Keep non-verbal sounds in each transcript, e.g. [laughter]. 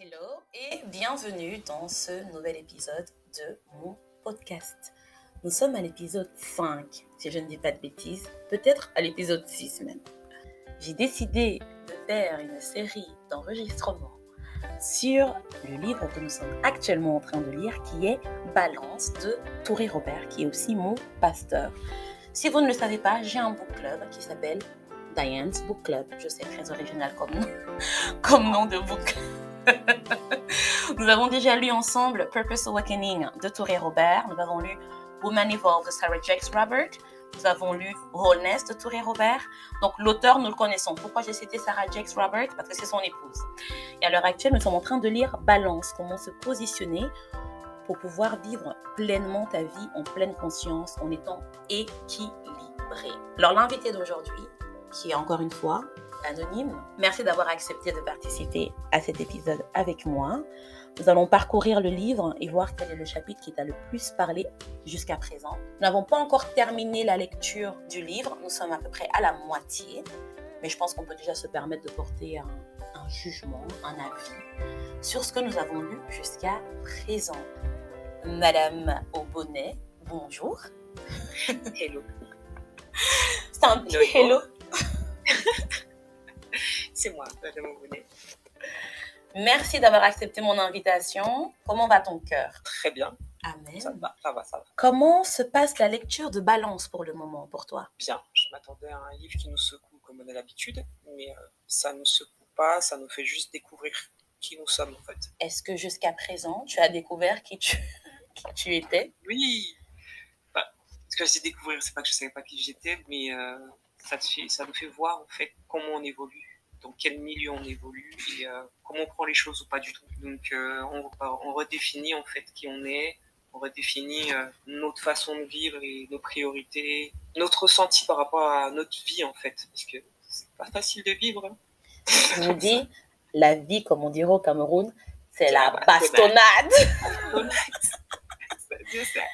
Hello et bienvenue dans ce nouvel épisode de mon podcast. Nous sommes à l'épisode 5, si je ne dis pas de bêtises, peut-être à l'épisode 6 même. J'ai décidé de faire une série d'enregistrements sur le livre que nous sommes actuellement en train de lire qui est Balance de Touré Robert, qui est aussi mon pasteur. Si vous ne le savez pas, j'ai un book club qui s'appelle Diane's Book Club. Je sais, très original comme nom, [laughs] comme nom de book club. [laughs] Nous avons déjà lu ensemble Purpose Awakening de Touré Robert. Nous avons lu Woman Evolved de Sarah Jakes Robert. Nous avons lu Wholeness de Touré Robert. Donc l'auteur, nous le connaissons. Pourquoi j'ai cité Sarah Jakes Robert? Parce que c'est son épouse. Et à l'heure actuelle, nous sommes en train de lire Balance, comment se positionner pour pouvoir vivre pleinement ta vie en pleine conscience, en étant équilibré. Alors l'invité d'aujourd'hui, qui est encore une fois anonyme. Merci d'avoir accepté de participer à cet épisode avec moi. Nous allons parcourir le livre et voir quel est le chapitre qui t'a le plus parlé jusqu'à présent. Nous n'avons pas encore terminé la lecture du livre, nous sommes à peu près à la moitié, mais je pense qu'on peut déjà se permettre de porter un, un jugement, un avis sur ce que nous avons lu jusqu'à présent. Madame au bonnet, bonjour. Hello. C'est un petit hello. [laughs] [laughs] C'est moi, Madame Bonnet. Merci d'avoir accepté mon invitation. Comment va ton cœur? Très bien. Amen. Ça va, ça va, ça va. Comment se passe la lecture de Balance pour le moment pour toi? Bien. Je m'attendais à un livre qui nous secoue comme on a l'habitude, mais euh, ça ne nous secoue pas, ça nous fait juste découvrir qui nous sommes en fait. Est-ce que jusqu'à présent, tu as découvert qui tu, [laughs] qui tu étais? Oui. Bah, ce que c'est découvrir, c'est pas que je savais pas qui j'étais, mais euh, ça, te fait, ça nous fait voir en fait comment on évolue, dans quel milieu on évolue et euh, comment on prend les choses ou pas du tout. Donc euh, on, on redéfinit en fait qui on est, on redéfinit euh, notre façon de vivre et nos priorités, notre ressenti par rapport à notre vie en fait, parce que c'est pas facile de vivre. hein. Je me dis, la vie, comme on dirait au Cameroun, c'est la bastonnade. [laughs] Ça,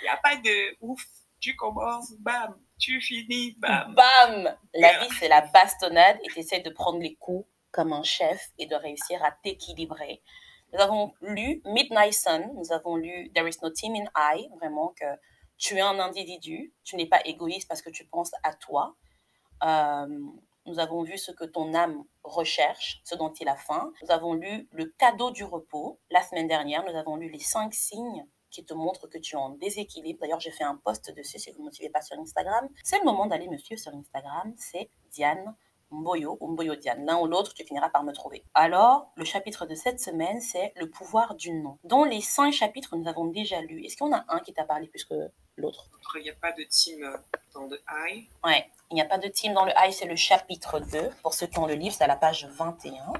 Il n'y a pas de ouf, tu commences, bam, tu finis, bam. Bam La vie, c'est la bastonnade et tu essaies de prendre les coups comme un chef et de réussir à t'équilibrer. Nous avons lu Midnight Sun, nous avons lu There is no team in I, vraiment que tu es un individu, tu n'es pas égoïste parce que tu penses à toi. Euh, nous avons vu ce que ton âme recherche, ce dont il a faim. Nous avons lu Le cadeau du repos. La semaine dernière, nous avons lu les cinq signes qui te montrent que tu es en déséquilibre. D'ailleurs, j'ai fait un post dessus si vous ne me suivez pas sur Instagram. C'est le moment d'aller me suivre sur Instagram. C'est Diane Mboyo ou Mboyo Diane. L'un ou l'autre, tu finiras par me trouver. Alors, le chapitre de cette semaine, c'est Le pouvoir du nom. Dans les cinq chapitres nous avons déjà lus, est-ce qu'on a un qui t'a parlé plus que l'autre? Il n'y a pas de team dans The Eye. Ouais, il n'y a pas de team dans le high, c'est le chapitre 2. Pour ceux qui ont le livre, c'est à la page 21.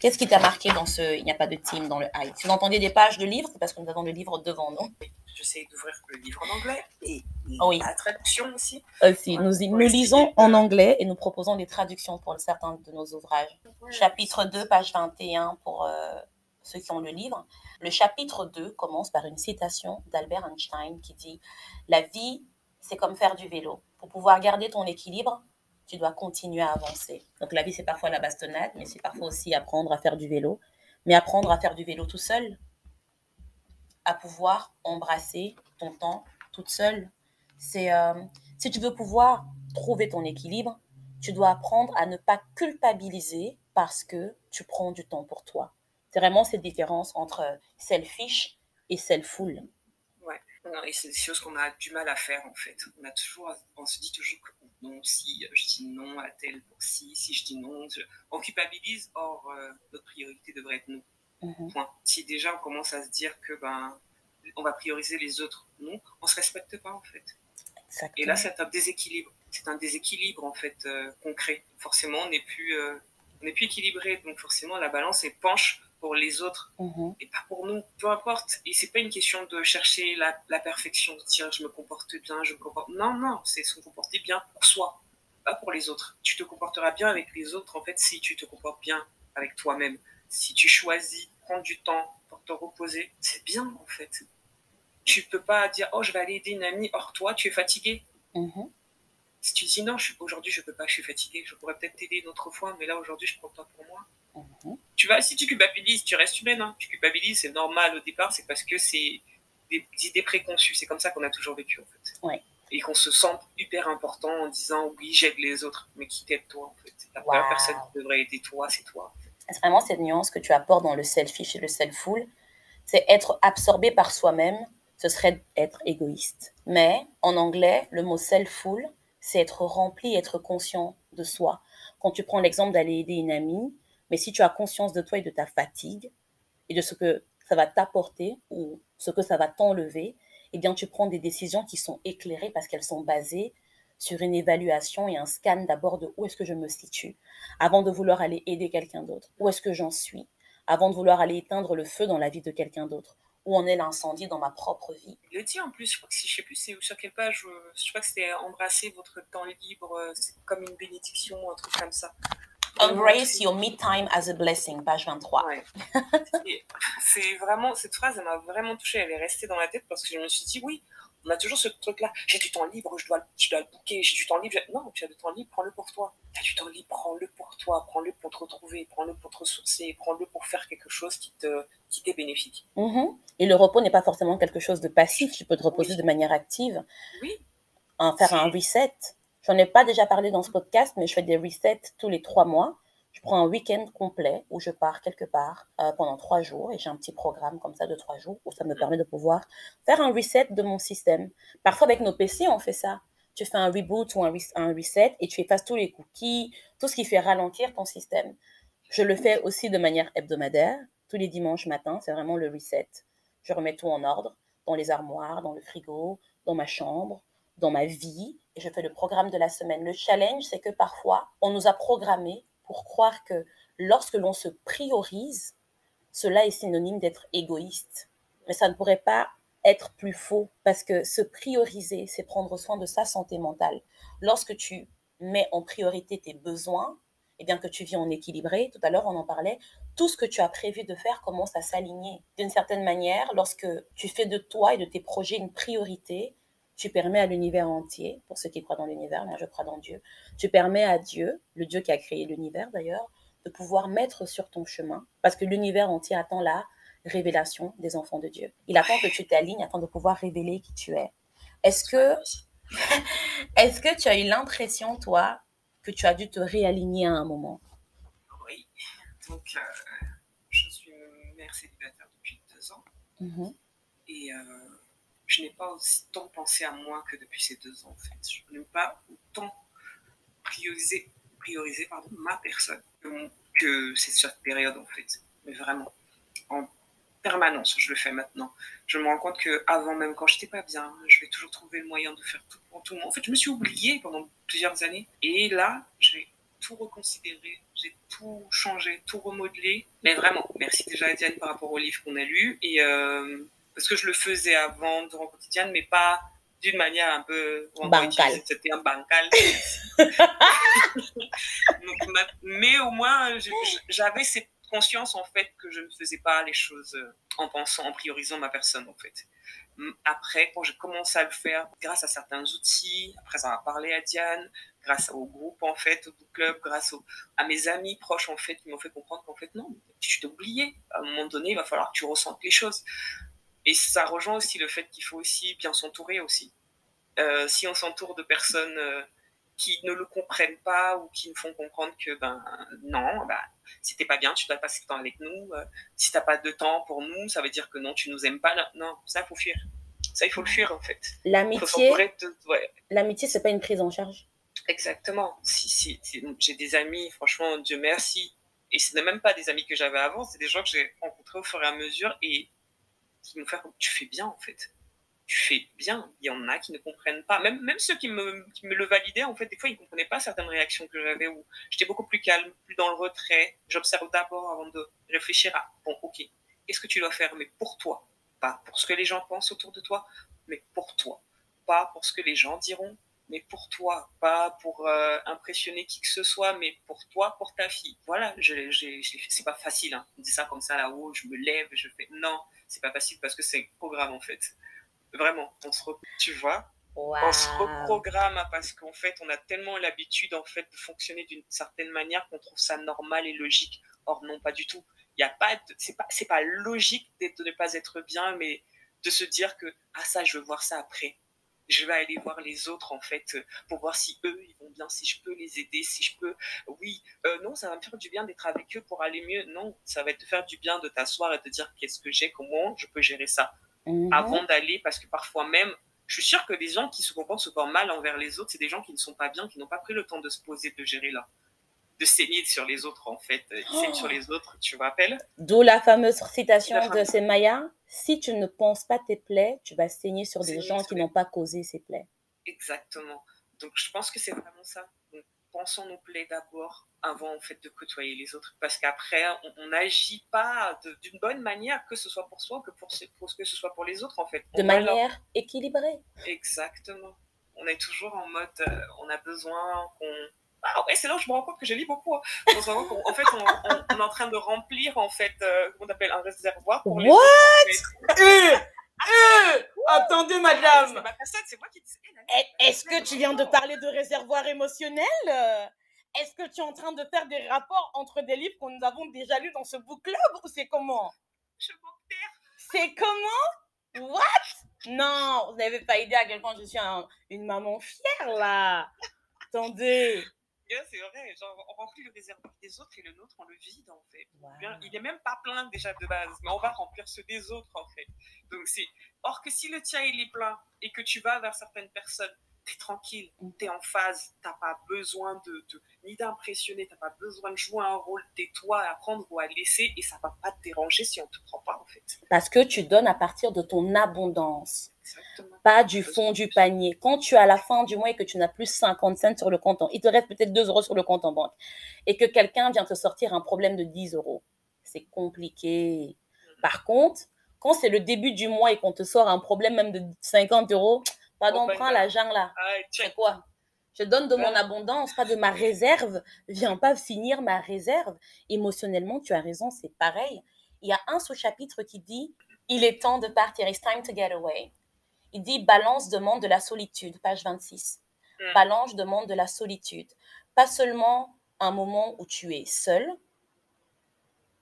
Qu'est-ce qui t'a marqué dans ce Il n'y a pas de team dans le high? Si vous entendez des pages de livres, c'est parce que nous avons le livre devant nous. J'essaie d'ouvrir le livre en anglais et Oui. la traduction aussi. Aussi, nous, nous lisons en anglais et nous proposons des traductions pour certains de nos ouvrages. Chapitre 2, page 21 pour euh, ceux qui ont le livre. Le chapitre 2 commence par une citation d'Albert Einstein qui dit La vie, c'est comme faire du vélo. Pour pouvoir garder ton équilibre, tu dois continuer à avancer. Donc la vie, c'est parfois la bastonnade, mais c'est parfois aussi apprendre à faire du vélo. Mais apprendre à faire du vélo tout seul, à pouvoir embrasser ton temps toute seule. C'est euh, si tu veux pouvoir trouver ton équilibre, tu dois apprendre à ne pas culpabiliser parce que tu prends du temps pour toi. C'est vraiment cette différence entre selfish et selfful. Ouais. Et c'est des choses qu'on a du mal à faire en fait. On a toujours, on se dit toujours que non, si je dis non à tel pour si, si je dis non, je- on culpabilise. Or, euh, notre priorité devrait être nous. Mhm. Point. Si déjà on commence à se dire que ben on va prioriser les autres, non, on se respecte pas en fait. Exactement. Et là, c'est un déséquilibre. C'est un déséquilibre en fait euh, concret. Forcément, on n'est plus, euh, on plus équilibré, donc forcément la balance elle penche pour les autres Mhm. et pas pour nous. Peu importe. Et c'est pas une question de chercher la, la perfection, de dire je me comporte bien, je me comporte. Non, non, c'est se comporter bien pour soi, pas pour les autres. Tu te comporteras bien avec les autres en fait si tu te comportes bien avec toi-même. Si tu choisis prendre du temps pour te reposer, c'est bien en fait. Tu peux pas dire oh je vais aller aider une amie, or toi tu es fatigué. Mhm. Si tu dis non, aujourd'hui je peux pas, je suis fatigué, je pourrais peut-être t'aider une autre fois, mais là aujourd'hui je prends le temps pour moi. Mhm. Tu vois, si tu culpabilises, tu restes humaine. Hein. Tu culpabilises, c'est normal au départ, c'est parce que c'est des idées préconçues. C'est comme ça qu'on a toujours vécu, en fait. Ouais. Et qu'on se sent hyper important en disant oui, j'aide les autres, mais qui t'aide toi, en fait? La première personne qui devrait aider toi, c'est toi. C'est vraiment cette nuance que tu apportes dans le selfish et le self-full. C'est être absorbé par soi-même, ce serait être égoïste. Mais en anglais, le mot self-full, c'est être rempli, être conscient de soi. Quand tu prends l'exemple d'aller aider une amie, mais si tu as conscience de toi et de ta fatigue et de ce que ça va t'apporter ou ce que ça va t'enlever, eh bien tu prends des décisions qui sont éclairées parce qu'elles sont basées sur une évaluation et un scan d'abord de où est-ce que je me situe avant de vouloir aller aider quelqu'un d'autre. Où est-ce que j'en suis avant de vouloir aller éteindre le feu dans la vie de quelqu'un d'autre? Où en est l'incendie dans ma propre vie? Le dit en plus, je crois que si, je sais plus c'est sur quelle page, euh, je crois que c'était embrasser votre temps libre, euh, c'est comme une bénédiction, un truc comme ça. Embrace your me time as a blessing, page 23. c'est vraiment, cette phrase, elle m'a vraiment touchée. Elle est restée dans la tête parce que je me suis dit, oui, on a toujours ce truc-là. J'ai du temps libre, je dois, je dois le bouquer. J'ai du temps libre. Non, tu as du temps libre, prends-le pour toi. Tu as du temps libre, prends-le pour toi. Prends-le pour te retrouver. Prends-le pour te ressourcer. Prends-le pour faire quelque chose qui te, qui t'est bénéfique. Mm-hmm. Et le repos n'est pas forcément quelque chose de passif. Tu peux te reposer de manière active. Oui. En faire un reset. J'en ai pas déjà parlé dans ce podcast, mais je fais des resets tous les trois mois. Je prends un week-end complet où je pars quelque part euh, pendant trois jours et j'ai un petit programme comme ça de trois jours où ça me permet de pouvoir faire un reset de mon système. Parfois avec nos PC, on fait ça. Tu fais un reboot ou un, un reset et tu effaces tous les cookies, tout ce qui fait ralentir ton système. Je le fais aussi de manière hebdomadaire, tous les dimanches matin, c'est vraiment le reset. Je remets tout en ordre, dans les armoires, dans le frigo, dans ma chambre, dans ma vie je fais le programme de la semaine. Le challenge, c'est que parfois, on nous a programmé pour croire que lorsque l'on se priorise, cela est synonyme d'être égoïste. Mais ça ne pourrait pas être plus faux parce que se prioriser, c'est prendre soin de sa santé mentale. Lorsque tu mets en priorité tes besoins, et eh bien que tu vis en équilibré, tout à l'heure on en parlait, tout ce que tu as prévu de faire commence à s'aligner. D'une certaine manière, lorsque tu fais de toi et de tes projets une priorité, tu permets à l'univers entier, pour ceux qui croient dans l'univers, moi je crois dans Dieu, tu permets à Dieu, le Dieu qui a créé l'univers d'ailleurs, de pouvoir mettre sur ton chemin, parce que l'univers entier attend la révélation des enfants de Dieu. Il attend que tu t'alignes afin de pouvoir révéler qui tu es. Est-ce que, [laughs] est-ce que tu as eu l'impression, toi, que tu as dû te réaligner à un moment? Oui. Donc, euh, je suis mère célibataire depuis deux ans. Mm-hmm. Et euh, je n'ai pas autant pensé à moi que depuis ces deux ans, en fait. Je n'ai pas autant priorisé, ma personne que, cette période, en fait. Mais vraiment, en permanence, je le fais maintenant. Je me rends compte que avant même, quand je n'étais pas bien, je vais toujours trouver le moyen de faire tout pour tout le monde. En fait, je me suis oubliée pendant plusieurs années. Et là, j'ai tout reconsidéré, j'ai tout changé, tout remodelé. Mais vraiment, merci déjà à Diane par rapport au livre qu'on a lu. Et... Euh, parce que je le faisais avant dans le quotidien, mais pas d'une manière un peu bancale. C'était un bancal. [laughs] mais au moins, j'avais cette conscience en fait que je ne faisais pas les choses euh, en pensant, en priorisant ma personne en fait. Après, quand j'ai commencé à le faire grâce à certains outils, après avoir parlé à Diane, grâce au groupe en fait, au club, grâce à mes amis proches en fait, qui m'ont fait comprendre qu'en fait non, tu t'es oublié. À un moment donné, il va falloir que tu ressentes les choses. Et ça rejoint aussi le fait qu'il faut aussi bien s'entourer aussi. Euh, si on s'entoure de personnes euh, qui ne le comprennent pas ou qui nous font comprendre que ben non, bah, si t'es pas bien, tu dois passer le temps avec nous. Euh, si t'as pas de temps pour nous, ça veut dire que non, tu nous aimes pas. Non, ça faut fuir. Ça il faut le fuir en fait. L'amitié, ouais. l'amitié c'est pas une prise en charge. Exactement. Si, si, j'ai des amis, franchement, Dieu merci. Et ce n'est même pas des amis que j'avais avant, c'est des gens que j'ai rencontrés au fur et à mesure et qui me faire tu fais bien en fait tu fais bien il y en a qui ne comprennent pas même même ceux qui me, qui me le validaient en fait des fois ils ne comprenaient pas certaines réactions que j'avais où j'étais beaucoup plus calme plus dans le retrait j'observe d'abord avant de réfléchir à bon ok qu'est-ce que tu dois faire mais pour toi pas pour ce que les gens pensent autour de toi mais pour toi pas pour ce que les gens diront mais pour toi, pas pour euh, impressionner qui que ce soit, mais pour toi, pour ta fille. Voilà, je, c'est pas facile. Hein. On dit ça comme ça là-haut, je me lève, je fais. Non, c'est pas facile parce que c'est un programme en fait. Vraiment, on se tu vois, on se reprogramme parce qu'en fait, on a tellement l'habitude en fait de fonctionner d'une certaine manière qu'on trouve ça normal et logique. Or, non, pas du tout. Il y a pas, c'est pas, c'est pas logique de ne pas être bien, mais de se dire que, ah, ça, je veux voir ça après je vais aller voir les autres en fait pour voir si eux ils vont bien, si je peux les aider, si je peux. Oui, euh, non, ça va me faire du bien d'être avec eux pour aller mieux. Non, ça va te faire du bien de t'asseoir et de dire qu'est-ce que j'ai, comment je peux gérer ça mhm. avant d'aller, parce que parfois même, je suis sûre que des gens qui se comportent souvent mal envers les autres, c'est des gens qui ne sont pas bien, qui n'ont pas pris le temps de se poser, de gérer là de saigner sur les autres en fait. Ils saignent sur les autres, tu vous rappelles? D'où la fameuse citation de Semaya si tu ne penses pas tes plaies, tu vas saigner sur des gens qui n'ont pas causé ces plaies. Exactement. Donc je pense que c'est vraiment ça. Donc, pensons nos plaies d'abord avant en fait de côtoyer les autres parce qu'après on n'agit pas d'une bonne manière que ce soit pour soi que pour, pour, que ce soit pour les autres en fait. de manière équilibrée. Exactement. On est toujours en mode euh, on a besoin qu'on ah ouais, c'est là où je me rends compte que je lis beaucoup. Hein. en fait, on, est en train de remplir, en fait, euh, comment on appelle, un réservoir pour les What? euh, euh, Attendez, madame. C'est moi qui Est-ce que tu viens de parler de réservoir émotionnel Est-ce que tu es en train de faire des rapports entre des livres que nous avons déjà lus dans ce book club ou c'est comment? Je C'est comment? What? Non, vous n'avez pas idée à quel point je suis une maman fière là. Attendez c'est vrai, genre, on remplit le réservoir des autres et le nôtre, on le vide en fait. Il n'est même pas plein déjà de base, mais on va remplir ceux des autres en fait. Donc c'est. Or que si le tien il est plein et que tu vas vers certaines personnes, t'es tranquille, t'es en phase, t'as pas besoin de, ni d'impressionner, t'as pas besoin de jouer un rôle, tais toi à prendre ou à laisser et ça va pas te déranger si on te prend pas en fait. Parce que tu donnes à partir de ton abondance. Pas du fond du panier. Quand tu es à la fin du mois et que tu n'as plus 50 cents sur le compte, il te reste peut-être 2 euros sur le compte en banque et que quelqu'un vient te sortir un problème de 10 euros, c'est compliqué. Mm. Par contre, quand c'est le début du mois et qu'on te sort un problème même de 50 euros, Pardon, oh, prends l'argent là. Ah, c'est quoi? Je donne de mon abondance, pas de ma réserve. Viens pas finir ma réserve. Émotionnellement, tu as raison, c'est pareil. Il y a un sous-chapitre qui dit Il est temps de partir, it's time to get away. Il dit Balance demande de la solitude, page 26. Hmm. Balance demande de la solitude. Pas seulement un moment où tu es seul,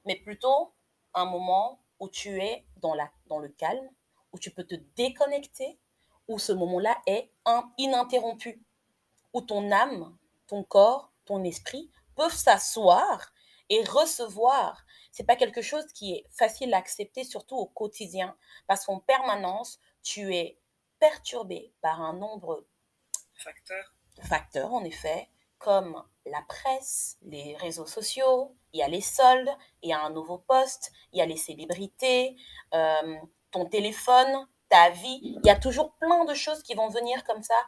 mais plutôt un moment où tu es dans, la, dans le calme, où tu peux te déconnecter, où ce moment-là est ininterrompu, où ton âme, ton corps, ton esprit peuvent s'asseoir et recevoir. C'est pas quelque chose qui est facile à accepter, surtout au quotidien, parce qu'en permanence, tu es perturbé par un nombre facteurs. facteurs, en effet, comme la presse, les réseaux sociaux, il y a les soldes, il y a un nouveau poste, il y a les célébrités, euh, ton téléphone, ta vie. Il y a toujours plein de choses qui vont venir comme ça,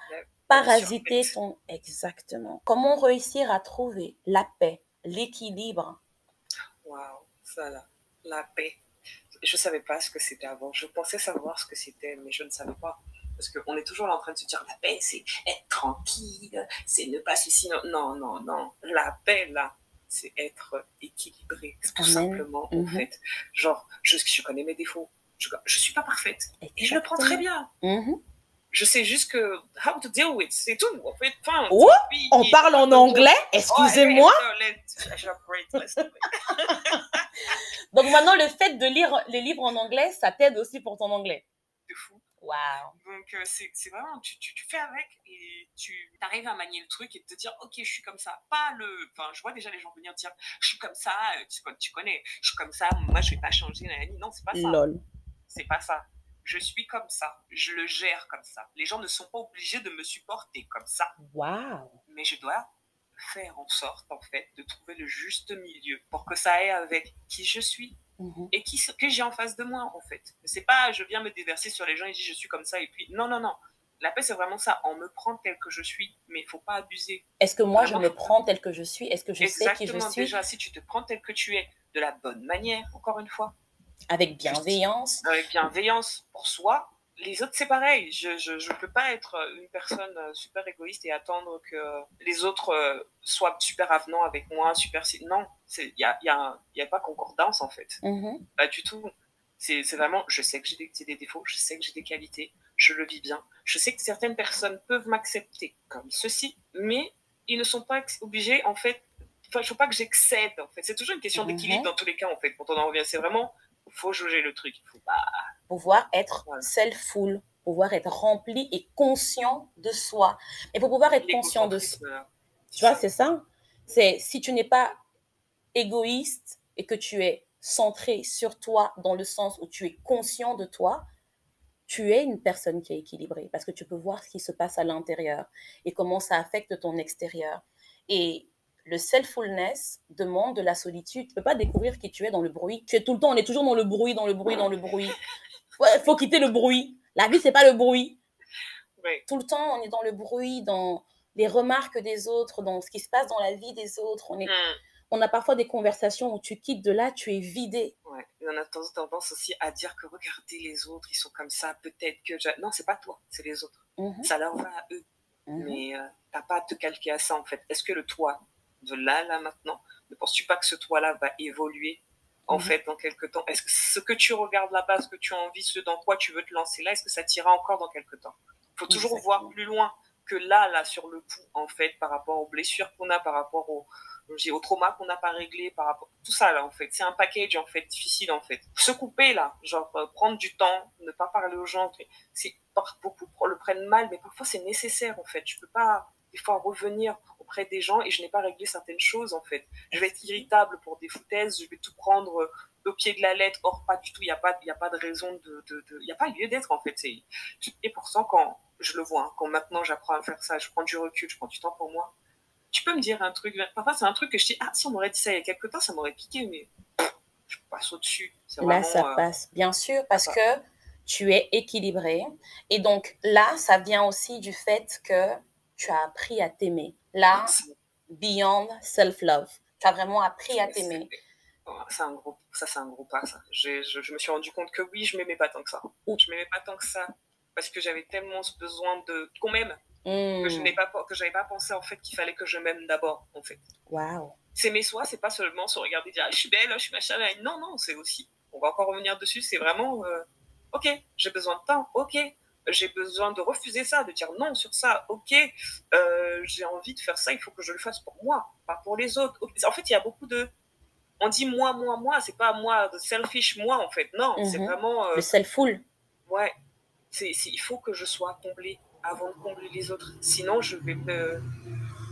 parasiter ton... Exactement. Comment réussir à trouver la paix, l'équilibre? Waouh, ça là, la paix. Je ne savais pas ce que c'était avant. Je pensais savoir ce que c'était, mais je ne savais pas. Parce qu'on est toujours en train de se dire la paix, c'est être tranquille, c'est ne pas se... Non, non, non. La paix, là, c'est être équilibré, tout simplement, en mhm. fait. Genre, je, je connais mes défauts, je, ne suis pas parfaite. Et je le prends très bien. Mm-hmm. Je sais juste que how to deal with, c'est tout. En fait, enfin, oh, on parle en anglais, excusez-moi. Donc maintenant, le fait de lire les livres en anglais, ça t'aide aussi pour ton anglais? De fou. Wow. Donc euh, c'est vraiment, tu, tu, tu, fais avec et tu arrives à manier le truc et te dire, ok, je suis comme ça. Pas le, enfin, je vois déjà les gens venir dire, je suis comme ça, euh, tu, tu connais, je suis comme ça, moi je vais pas changer. Non, c'est pas ça. Lol. C'est pas ça. Je suis comme ça. Je le gère comme ça. Les gens ne sont pas obligés de me supporter comme ça. Waouh. Mais je dois faire en sorte, en fait, de trouver le juste milieu pour que ça aille avec qui je suis mhm. et qui que j'ai en face de moi, en fait. C'est pas je viens me déverser sur les gens et je dis je suis comme ça et puis non, non, non. La paix, c'est vraiment ça. On me prend tel que je suis, mais il faut pas abuser. Est-ce que moi, je me prends tel que je suis? Est-ce que je sais qui je suis? Déjà, si tu te prends tel que tu es, de la bonne manière, encore une fois, avec bienveillance. Avec bienveillance pour soi. Les autres, c'est pareil. Je ne peux pas être une personne euh, super égoïste et attendre que les autres euh, soient super avenants avec moi, super... Non, il n'y a, y a, y a, pas concordance, en fait. Mm-hmm. Pas du tout. C'est vraiment, je sais que j'ai des, des, défauts, je sais que j'ai des qualités, je le vis bien. Je sais que certaines personnes peuvent m'accepter comme ceci, mais ils ne sont pas obligés, en fait, enfin, je veux pas que j'excède, en fait. C'est toujours une question d'équilibre Mhm. dans tous les cas, en fait, quand on en revient. C'est vraiment, faut jauger le truc. Faut pas... pouvoir être Voilà. self-full, pouvoir être rempli et conscient de soi. Et pour pouvoir être conscient de soi, tu vois, c'est ça. C'est si tu n'es pas égoïste et que tu es centré sur toi dans le sens où tu es conscient de toi, tu es une personne qui est équilibrée parce que tu peux voir ce qui se passe à l'intérieur et comment ça affecte ton extérieur. Et le self-fullness demande de la solitude. Tu peux pas découvrir qui tu es dans le bruit. Tu es tout le temps, on est toujours dans le bruit, dans le bruit, dans le bruit. Il faut quitter le bruit. La vie, c'est pas le bruit. Ouais. Tout le temps, on est dans le bruit, dans les remarques des autres, dans ce qui se passe dans la vie des autres. On, est, Hmm. on a parfois des conversations où tu quittes de là, tu es vidé. Ouais. Et on a tendance- aussi à dire que regardez les autres, ils sont comme ça, peut-être que... Non, c'est pas toi, c'est les autres. Mhm, Ça leur va à eux. mhm. Mais euh, t'as pas à te calquer à ça, en fait. Est-ce que le toi de là, là, maintenant, ne penses-tu pas que ce toi-là va évoluer en Mhm. fait, dans quelques temps? Est-ce que ce que tu regardes là-bas, ce que tu as envie, ce dans quoi tu veux te lancer là, est-ce que ça t'ira encore dans quelques temps? Il faut toujours Exactement. voir plus loin que là, là, sur le coup, en fait, par rapport aux blessures qu'on a, par rapport au, j'ai- au trauma qu'on n'a pas réglé, par rapport tout ça là, en fait. C'est un package, en fait, difficile, en fait. Se couper là, genre euh, prendre du temps, ne pas parler aux gens, c'est par- beaucoup le prennent mal, mais parfois c'est nécessaire, en fait. Je peux pas des fois revenir auprès des gens et je n'ai pas réglé certaines choses en fait. Je vais être irritable pour des foutaises, je vais tout prendre euh, au pied de la lettre, or pas du tout, il n'y a, pas- y a pas de raison, de, de, de- y a pas lieu d'être en fait. Et pourtant quand je le vois, hein, quand maintenant j'apprends à faire ça, je prends du recul, je prends du temps pour moi, tu peux me dire un truc, parfois c'est un truc que je dis, ah si on m'aurait dit ça il y a quelques temps, ça m'aurait piqué, mais pff, je passe au-dessus. Là, vraiment, ça euh, passe, bien sûr, parce que tu es équilibré. Et donc là, ça vient aussi du fait que tu as appris à t'aimer. Là, beyond self-love. Tu as vraiment appris à t'aimer. c'est un gros, ça c'est un gros pas ça. Je, je me suis rendu compte que oui, je m'aimais pas tant que ça. Je m'aimais pas tant que ça parce que j'avais tellement ce besoin de qu'on m'aime que je n'ai pas que j'avais pas pensé en fait qu'il fallait que je m'aime d'abord en fait. Wow. S'aimer soi, c'est pas seulement se regarder et dire ah, je suis belle, je suis machin. Non non, c'est aussi. On va encore revenir dessus. C'est vraiment euh, ok, j'ai besoin de temps. Ok, j'ai besoin de refuser ça, de dire non sur ça. Ok, euh, j'ai envie de faire ça. Il faut que je le fasse pour moi, pas pour les autres. En fait, il y a beaucoup de on dit moi, moi, moi, c'est pas moi, de selfish moi en fait. Non, c'est Mhm. vraiment euh, Le self-full. ouais. C'est, il faut que je sois comblée avant de combler les autres. Sinon, je vais me,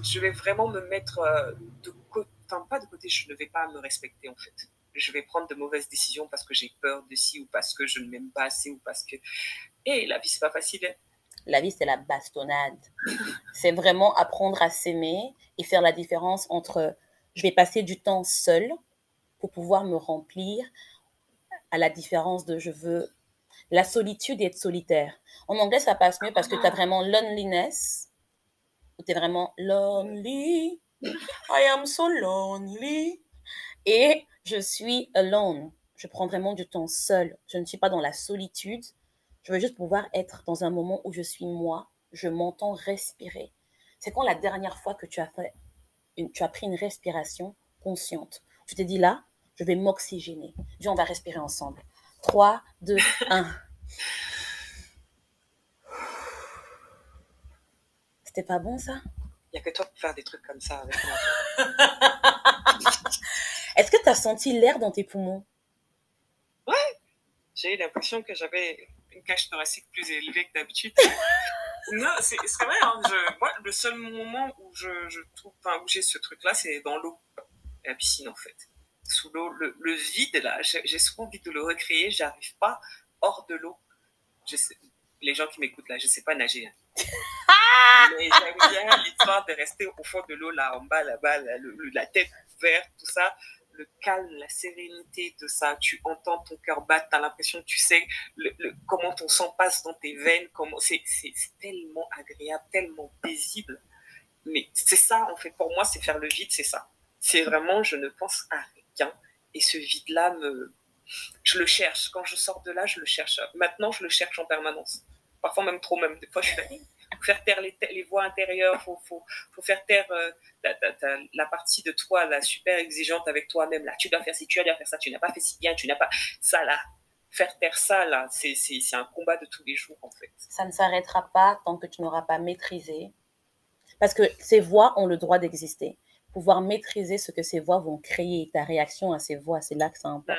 je vais vraiment me mettre euh, de côté, enfin pas de côté, je ne vais pas me respecter en fait. Je vais prendre de mauvaises décisions parce que j'ai peur de ci ou parce que je ne m'aime pas assez ou parce que. Et la vie c'est pas facile. La vie, c'est la bastonnade. C'est vraiment apprendre à s'aimer et faire la différence entre je vais passer du temps seul pour pouvoir me remplir, à la différence de je veux la solitude et être solitaire. En anglais, ça passe mieux parce que tu as vraiment loneliness, tu es vraiment lonely. I am so lonely. Et je suis alone. Je prends vraiment du temps seul. Je ne suis pas dans la solitude. Je veux juste pouvoir être dans un moment où je suis moi. Je m'entends respirer. C'est quand la dernière fois que tu as, fait une- tu as pris une respiration consciente Tu t'es dit là, je vais m'oxygéner. Viens, on va respirer ensemble. 3, 2, 1. C'était pas bon ça? Il y a que toi pour faire des trucs comme ça avec moi. [laughs] Est-ce que tu as senti l'air dans tes poumons? J'ai eu l'impression que j'avais une cage thoracique plus élevée que d'habitude. [laughs] non, c'est vrai. Hein, je, moi, le seul moment où je, je trouve, enfin, où j'ai ce truc-là, c'est dans l'eau, la piscine en fait. Sous l'eau, le, le vide là, j'ai souvent envie de le recréer. J'arrive pas hors de l'eau. Les gens qui m'écoutent là, je sais pas nager. hein. Mais j'aime bien l'histoire de rester au fond de l'eau là, en bas, là-bas, là, la tête ouverte, tout ça le calme, la sérénité de ça. Tu entends ton cœur battre, tu as l'impression que tu sais le, comment ton sang passe dans tes veines. Comment c'est, tellement agréable, tellement paisible. Mais c'est ça, en fait, pour moi, c'est faire le vide, c'est ça. C'est vraiment, je ne pense à rien. Et ce vide-là, me... je le cherche. Quand je sors de là, je le cherche. Maintenant, je le cherche en permanence. Parfois même trop, même. Des fois, je suis faut faire taire les, les voix intérieures, faut, faut, faut faire taire euh, ta- ta- ta- la partie de toi, la super exigeante avec toi-même. Là, tu dois faire ci, tu dois faire ça, tu n'as pas fait si bien, tu n'as pas ça là. Faire taire ça là, c'est, un combat de tous les jours en fait. Ça ne s'arrêtera pas tant que tu n'auras pas maîtrisé. Parce que ces voix ont le droit d'exister. pouvoir maîtriser ce que ces voix vont créer, ta réaction à ces voix, c'est là que ça importe.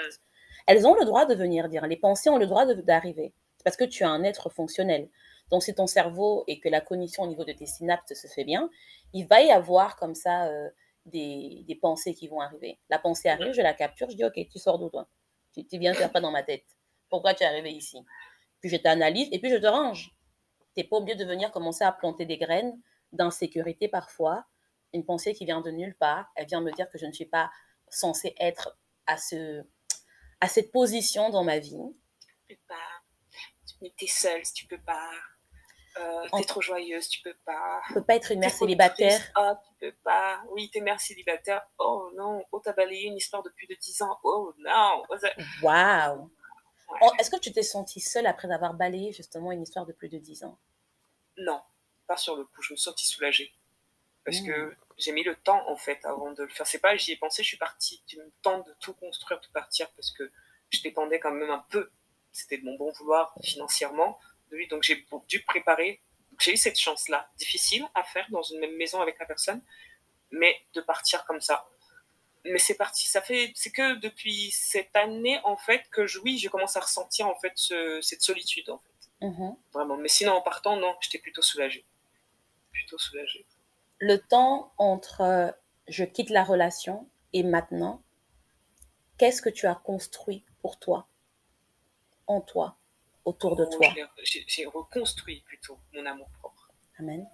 Elles ont le droit de venir dire, les pensées ont le droit d'arriver, parce que tu es un être fonctionnel. Donc, si ton cerveau et que la cognition au niveau de tes synapses se fait bien, il va y avoir comme ça euh, des, des, pensées qui vont arriver. La pensée arrive, je la capture, je dis, OK, tu sors d'où toi? Tu, tu, viens faire pas dans ma tête. Pourquoi tu es arrivé ici? Puis je t'analyse et puis je te range. Tu n'es pas obligé de venir commencer à planter des graines d'insécurité parfois. Une pensée qui vient de nulle part, elle vient me dire que je ne suis pas censée être à, ce, à cette position dans ma vie. Tu peux pas. Tu es seule si tu peux pas. Euh, t'es trop joyeuse, tu peux pas. Tu peux pas être une mère célibataire. Oh, tu peux pas. Oui, t'es mère célibataire. Oh non. Oh, t'as balayé une histoire de plus de 10 ans. Oh non. Waouh. Oh, est-ce que tu t'es sentie seule après avoir balayé justement une histoire de plus de 10 ans? Non, pas sur le coup. Je me suis sentie soulagée. Parce que mmh. j'ai mis le temps en fait avant de le faire. C'est pas, j'y ai pensé, je suis partie du temps de tout construire, de partir parce que je dépendais quand même un peu. C'était de mon bon vouloir financièrement de lui. Donc j'ai dû préparer. J'ai eu cette chance-là, difficile à faire dans une même maison avec la personne, mais de partir comme ça. Mais c'est parti. Ça fait, c'est que depuis cette année en fait que je, oui, je commence à ressentir en fait cette solitude en fait. Mm-hmm. Vraiment. Mais sinon en partant, non, j'étais plutôt soulagée. Plutôt soulagée. Le temps entre euh, je quitte la relation et maintenant, qu'est-ce que tu as construit pour toi, en toi autour de toi J'ai reconstruit plutôt mon amour propre. Amen.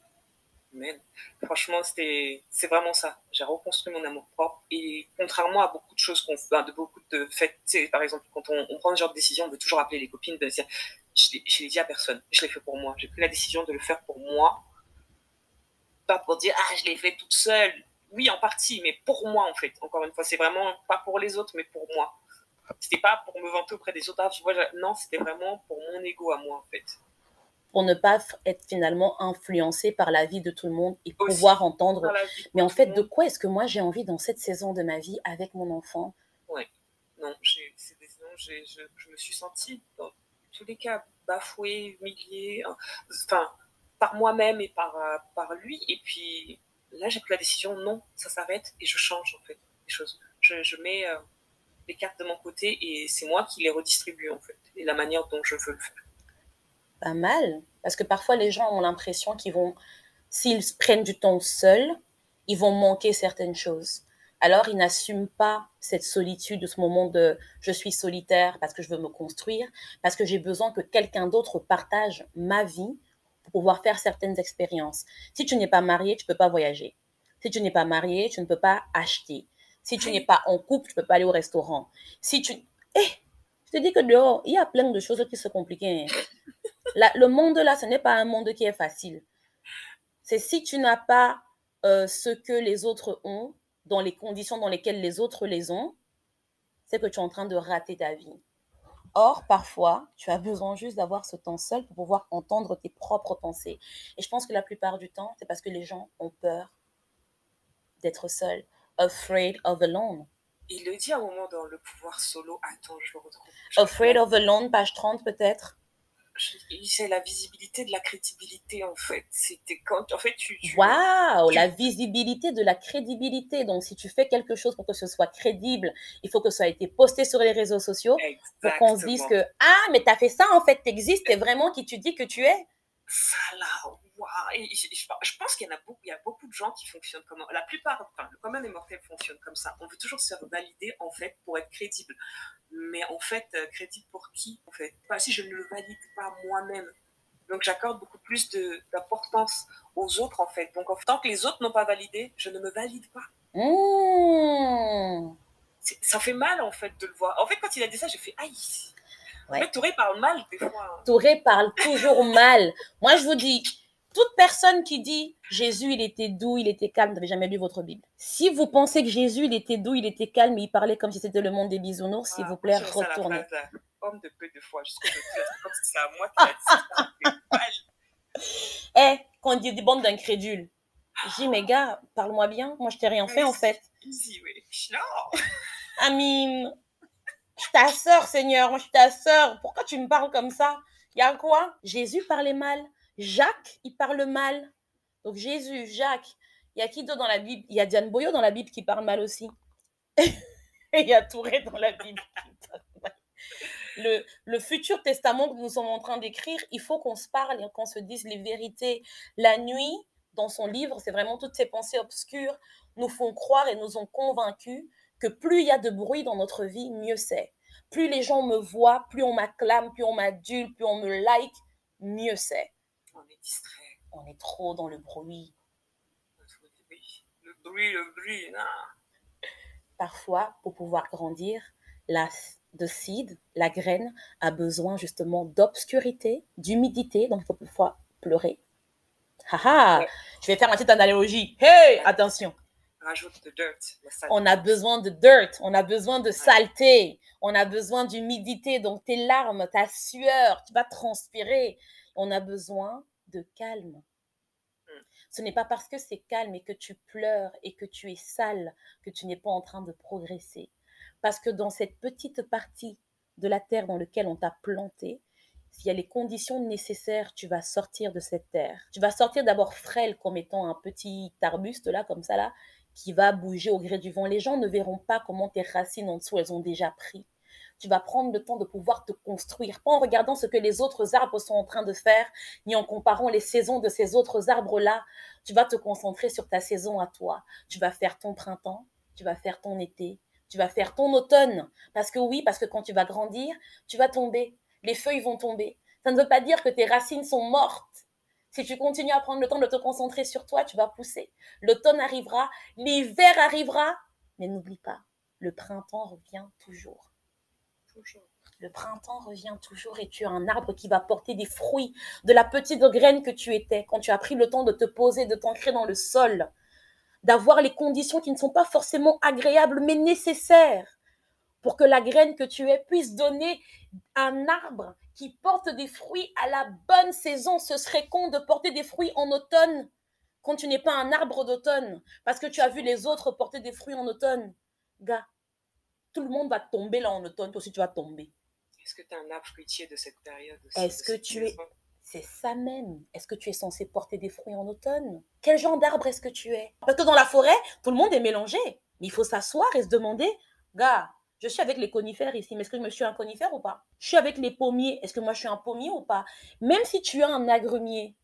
Amen. Franchement, c'est vraiment ça. J'ai reconstruit mon amour propre. Et contrairement à beaucoup de choses qu'on fait, de beaucoup de faits, par exemple, quand on, prend ce genre de décision, on veut toujours appeler les copines, de dire, je ne l'ai dit à personne. Je l'ai fait pour moi. J'ai pris la décision de le faire pour moi. Pas pour dire, ah, je l'ai fait toute seule. Oui, en partie, mais pour moi, en fait. Encore une fois, c'est vraiment pas pour les autres, mais pour moi. C'était pas pour me vanter auprès des autres. Ah, tu vois, non, c'était vraiment pour mon ego à moi, en fait. Pour ne pas être finalement influencé par la vie de tout le monde et pouvoir entendre. Mais en fait, de quoi est-ce que moi j'ai envie dans cette saison de ma vie avec mon enfant? Ouais. Non, c'est des je, je, me suis sentie, dans tous les cas, bafouée, humiliée, hein. enfin, par moi-même et par, euh, par lui. Et puis là, j'ai pris la décision, non, ça s'arrête et je change en fait les choses. Je, je mets. Euh, les cartes de mon côté et c'est moi qui les redistribue en fait, et la manière dont je veux le faire. Pas mal, parce que parfois les gens ont l'impression qu'ils vont, s'ils prennent du temps seuls, ils vont manquer certaines choses. Alors ils n'assument pas cette solitude, ce moment de je suis solitaire parce que je veux me construire, parce que j'ai besoin que quelqu'un d'autre partage ma vie pour pouvoir faire certaines expériences. Si tu n'es pas marié, tu peux pas voyager. Si tu n'es pas marié, tu ne peux pas acheter. Si tu n'es pas en couple, tu peux pas aller au restaurant. Si tu... Eh, je te dis que dehors, il y a plein de choses qui sont compliquées. Hein. [laughs] le monde là, ce n'est pas un monde qui est facile. C'est si tu n'as pas euh, ce que les autres ont, dans les conditions dans lesquelles les autres les ont, c'est que tu es en train de rater ta vie. Or, parfois, tu as besoin juste d'avoir ce temps seul pour pouvoir entendre tes propres pensées. Et je pense que la plupart du temps, c'est parce que les gens ont peur d'être seuls Afraid of Alone. Il le dit à un moment dans Le pouvoir solo. Attends, je le retrouve. Afraid of Alone, page 30 peut-être. C'est la visibilité de la crédibilité en fait. C'était quand en fait tu. Waouh, la visibilité de la crédibilité. Donc si tu fais quelque chose pour que ce soit crédible, il faut que ça ait été posté sur les réseaux sociaux pour qu'on se dise que ah mais t'as fait ça en fait, t'existes, t'es vraiment qui tu dis que tu es. Ça là, je, pense qu'il y, en a beaucoup, il y a beaucoup de gens qui fonctionnent comme la plupart, enfin, le commun des mortels fonctionne comme ça. On veut toujours se faire valider en fait pour être crédible. Mais en fait, euh, crédible pour qui en fait? Si je ne le valide pas moi-même. Donc j'accorde beaucoup plus d'importance aux autres en fait. Donc en, tant que les autres n'ont pas validé, je ne me valide pas. Mmh. Ça fait mal en fait de le voir. En fait, quand il a dit ça, j'ai fait aïe. Ouais. En fait, Touré parle mal des fois. Hein. Touré parle toujours mal. Moi, je vous dis, toute personne qui dit Jésus, il était doux, il était calme, vous n'avez jamais lu votre Bible. Si vous pensez que Jésus, il était doux, il était calme, il parlait comme si c'était le monde des bisounours, s'il vous plaît, retournez. Homme de peu de foi, jusqu'au comme si c'est à moi qui a dit [laughs] Eh, quand on dit des bandes d'incrédules, je dis, mais gars, parle-moi bien, moi je t'ai rien fait en fait. Easy, oui. Non. [laughs] Amine, je suis ta sœur, Seigneur, moi je suis ta sœur, pourquoi tu me parles comme ça? Il y a quoi? Jésus parlait mal. Jacques, il parle mal. Donc Jésus, Jacques, Il y a qui dans la Bible? Il y a Diane Boyo dans la Bible qui parle mal aussi. [laughs] Il y a Touré dans la Bible qui parle mal. Le, le, futur testament que nous sommes en train d'écrire, il faut qu'on se parle et qu'on se dise les vérités. La nuit, dans son livre, c'est vraiment toutes ces pensées obscures nous font croire et nous ont convaincus que plus il y a de bruit dans notre vie, mieux c'est. Plus les gens me voient, plus on m'acclame, plus on m'adule, plus on me like, mieux c'est. On est distrait. On est trop dans le bruit. Le bruit, le bruit, non. Parfois, pour pouvoir grandir, la de seed, la graine, a besoin justement d'obscurité, d'humidité, donc il faut parfois pleurer. Haha, je vais faire ma petite analogie. Hey, attention. Rajoute de dirt. On a besoin de dirt, on a besoin de saleté, on a besoin d'humidité. Donc tes larmes, ta sueur, tu vas transpirer. On a besoin de calme. Hmm. Ce n'est pas parce que c'est calme et que tu pleures et que tu es sale que tu n'es pas en train de progresser. Parce que dans cette petite partie de la terre dans laquelle on t'a planté, s'il y a les conditions nécessaires, tu vas sortir de cette terre. Tu vas sortir d'abord frêle comme étant un petit arbuste là, comme ça là, qui va bouger au gré du vent. Les gens ne verront pas comment tes racines en dessous, elles ont déjà pris. Tu vas prendre le temps de pouvoir te construire, pas en regardant ce que les autres arbres sont en train de faire, ni en comparant les saisons de ces autres arbres-là. Tu vas te concentrer sur ta saison à toi. Tu vas faire ton printemps, tu vas faire ton été, tu vas faire ton automne. Parce que oui, parce que quand tu vas grandir, tu vas tomber. Les feuilles vont tomber. Ça ne veut pas dire que tes racines sont mortes. Si tu continues à prendre le temps de te concentrer sur toi, tu vas pousser. L'automne arrivera, l'hiver arrivera, mais n'oublie pas, le printemps revient toujours. Le printemps revient toujours et tu as un arbre qui va porter des fruits de la petite graine que tu étais quand tu as pris le temps de te poser, de t'ancrer dans le sol d'avoir les conditions qui ne sont pas forcément agréables, mais nécessaires pour que la graine que tu es puisse donner un arbre qui porte des fruits à la bonne saison. Ce serait con de porter des fruits en automne quand tu n'es pas un arbre d'automne, parce que tu as vu les autres porter des fruits en automne. Gars, tout le monde va tomber là en automne, toi aussi tu vas tomber. Est-ce que tu es un arbre fruitier de cette période Est-ce que tu es... C'est ça même. Est-ce que tu es censé porter des fruits en automne? Quel genre d'arbre est-ce que tu es? Parce que dans la forêt, tout le monde est mélangé. Mais il faut s'asseoir et se demander, gars, je suis avec les conifères ici, mais est-ce que je me suis un conifère ou pas? Je suis avec les pommiers, est-ce que moi je suis un pommier ou pas? Même si tu es un agrumier,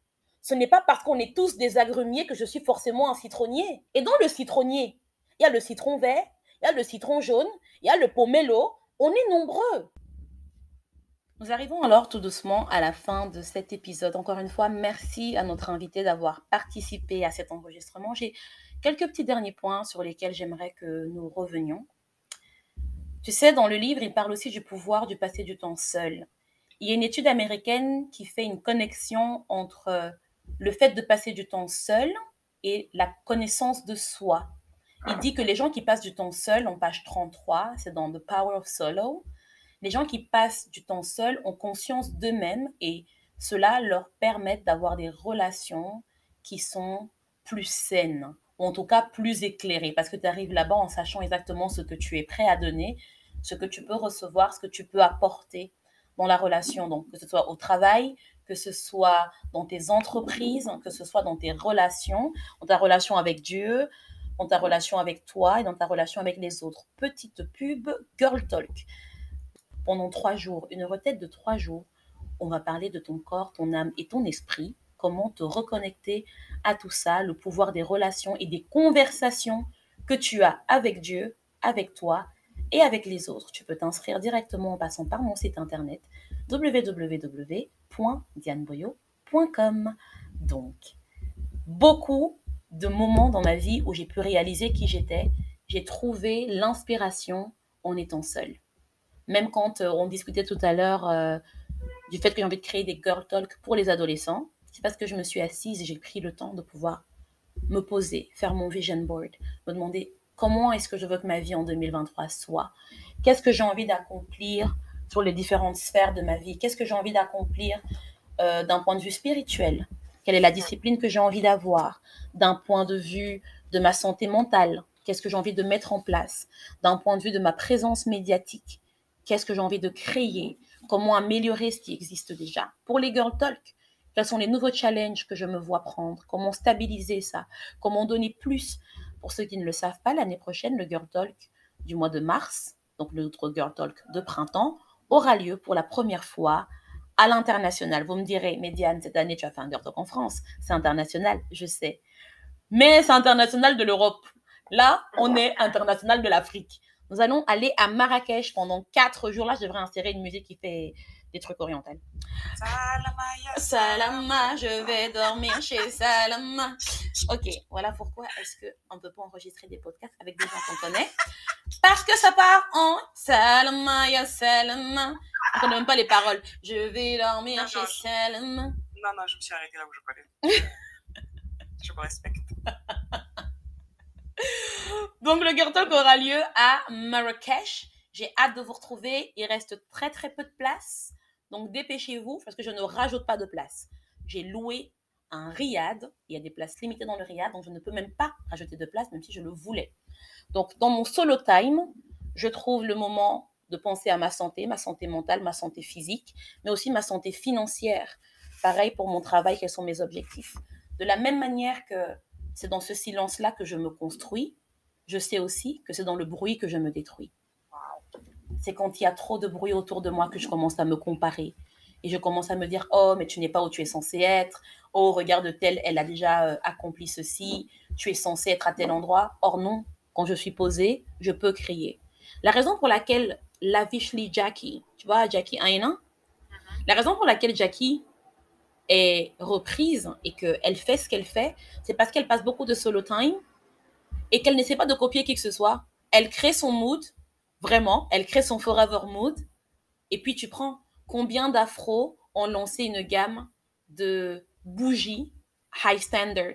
ce n'est pas parce qu'on est tous des agrumiers que je suis forcément un citronnier. Et dans le citronnier, il y a le citron vert, il y a le citron jaune, il y a le pomelo. On est nombreux. Nous arrivons alors tout doucement à la fin de cet épisode. Encore une fois, merci à notre invité d'avoir participé à cet enregistrement. J'ai quelques petits derniers points sur lesquels j'aimerais que nous revenions. Tu sais, dans le livre, il parle aussi du pouvoir du passer du temps seul. Il y a une étude américaine qui fait une connexion entre le fait de passer du temps seul et la connaissance de soi. Il dit que les gens qui passent du temps seul, en page 33, c'est dans The Power of Solo, les gens qui passent du temps seuls ont conscience d'eux-mêmes et cela leur permet d'avoir des relations qui sont plus saines, ou en tout cas plus éclairées, parce que tu arrives là-bas en sachant exactement ce que tu es prêt à donner, ce que tu peux recevoir, ce que tu peux apporter dans la relation, donc que ce soit au travail, que ce soit dans tes entreprises, que ce soit dans tes relations, dans ta relation avec Dieu, dans ta relation avec toi et dans ta relation avec les autres. Petite pub, Girl Talk pendant trois jours, une retraite de trois jours. On va parler de ton corps, ton âme et ton esprit, comment te reconnecter à tout ça, le pouvoir des relations et des conversations que tu as avec Dieu, avec toi et avec les autres. Tu peux t'inscrire directement en passant par mon site internet www.dianeboyo.com. Donc, beaucoup de moments dans ma vie où j'ai pu réaliser qui j'étais, j'ai trouvé l'inspiration en étant seule. Même quand euh, on discutait tout à l'heure euh, du fait que j'ai envie de créer des girl talk pour les adolescents, c'est parce que je me suis assise et j'ai pris le temps de pouvoir me poser, faire mon vision board, me demander comment est-ce que je veux que ma vie en 2023 soit, qu'est-ce que j'ai envie d'accomplir sur les différentes sphères de ma vie, qu'est-ce que j'ai envie d'accomplir euh, d'un point de vue spirituel, quelle est la discipline que j'ai envie d'avoir, d'un point de vue de ma santé mentale, qu'est-ce que j'ai envie de mettre en place, d'un point de vue de ma présence médiatique, Qu'est-ce que j'ai envie de créer? Comment améliorer ce qui existe déjà? Pour les Girl Talk, Quels sont les nouveaux challenges que je me vois prendre? Comment stabiliser ça? Comment donner plus? Pour ceux qui ne le savent pas, l'année prochaine, le Girl Talk du mois de mars, donc notre Girl Talk de printemps, aura lieu pour la première fois à l'international. Vous me direz, Médiane, cette année, tu as fait un Talk en France. C'est international, je sais. Mais c'est international de l'Europe. Là, on est international de l'Afrique. Nous allons aller à Marrakech pendant quatre jours. Là, je devrais insérer une musique qui fait des trucs orientaux. Salama, Salama, je vais dormir chez [laughs] Salama. Ok, voilà pourquoi est-ce qu'on ne peut pas enregistrer des podcasts avec des gens qu'on connaît? Parce que ça part en Salama, ya Salama. On ne connaît même pas les paroles. Je vais dormir chez Salama. Non, non, je me suis arrêtée là où je connais. [laughs] je me respecte. Donc le Girl Talk aura lieu à Marrakech. J'ai hâte de vous retrouver. Il reste très très peu de place. Donc dépêchez-vous parce que je ne rajoute pas de place. J'ai loué un riad. Il y a des places limitées dans le riad, donc je ne peux même pas rajouter de place, même si je le voulais. Donc dans mon solo time, je trouve le moment de penser à ma santé, ma santé mentale, ma santé physique, mais aussi ma santé financière. Pareil pour mon travail, quels sont mes objectifs. De la même manière que c'est dans ce silence-là que je me construis, je sais aussi que c'est dans le bruit que je me détruis c'est quand il y a trop de bruit autour de moi que je commence à me comparer. Et je commence à me dire, oh, mais tu n'es pas où tu es censé être. Oh, regarde telle, elle a déjà euh, accompli ceci. Tu es censé être à tel endroit. Or non, quand je suis posée, je peux crier. La raison pour laquelle la Vishli Jackie, tu vois, Jackie Aina, la raison pour laquelle Jackie est reprise et qu'elle fait ce qu'elle fait, c'est parce qu'elle passe beaucoup de solo time et qu'elle n'essaie pas de copier qui que ce soit. Elle crée son mood, Vraiment, elle crée son Forever Mood. Et puis tu prends combien d'afro ont lancé une gamme de bougies high standard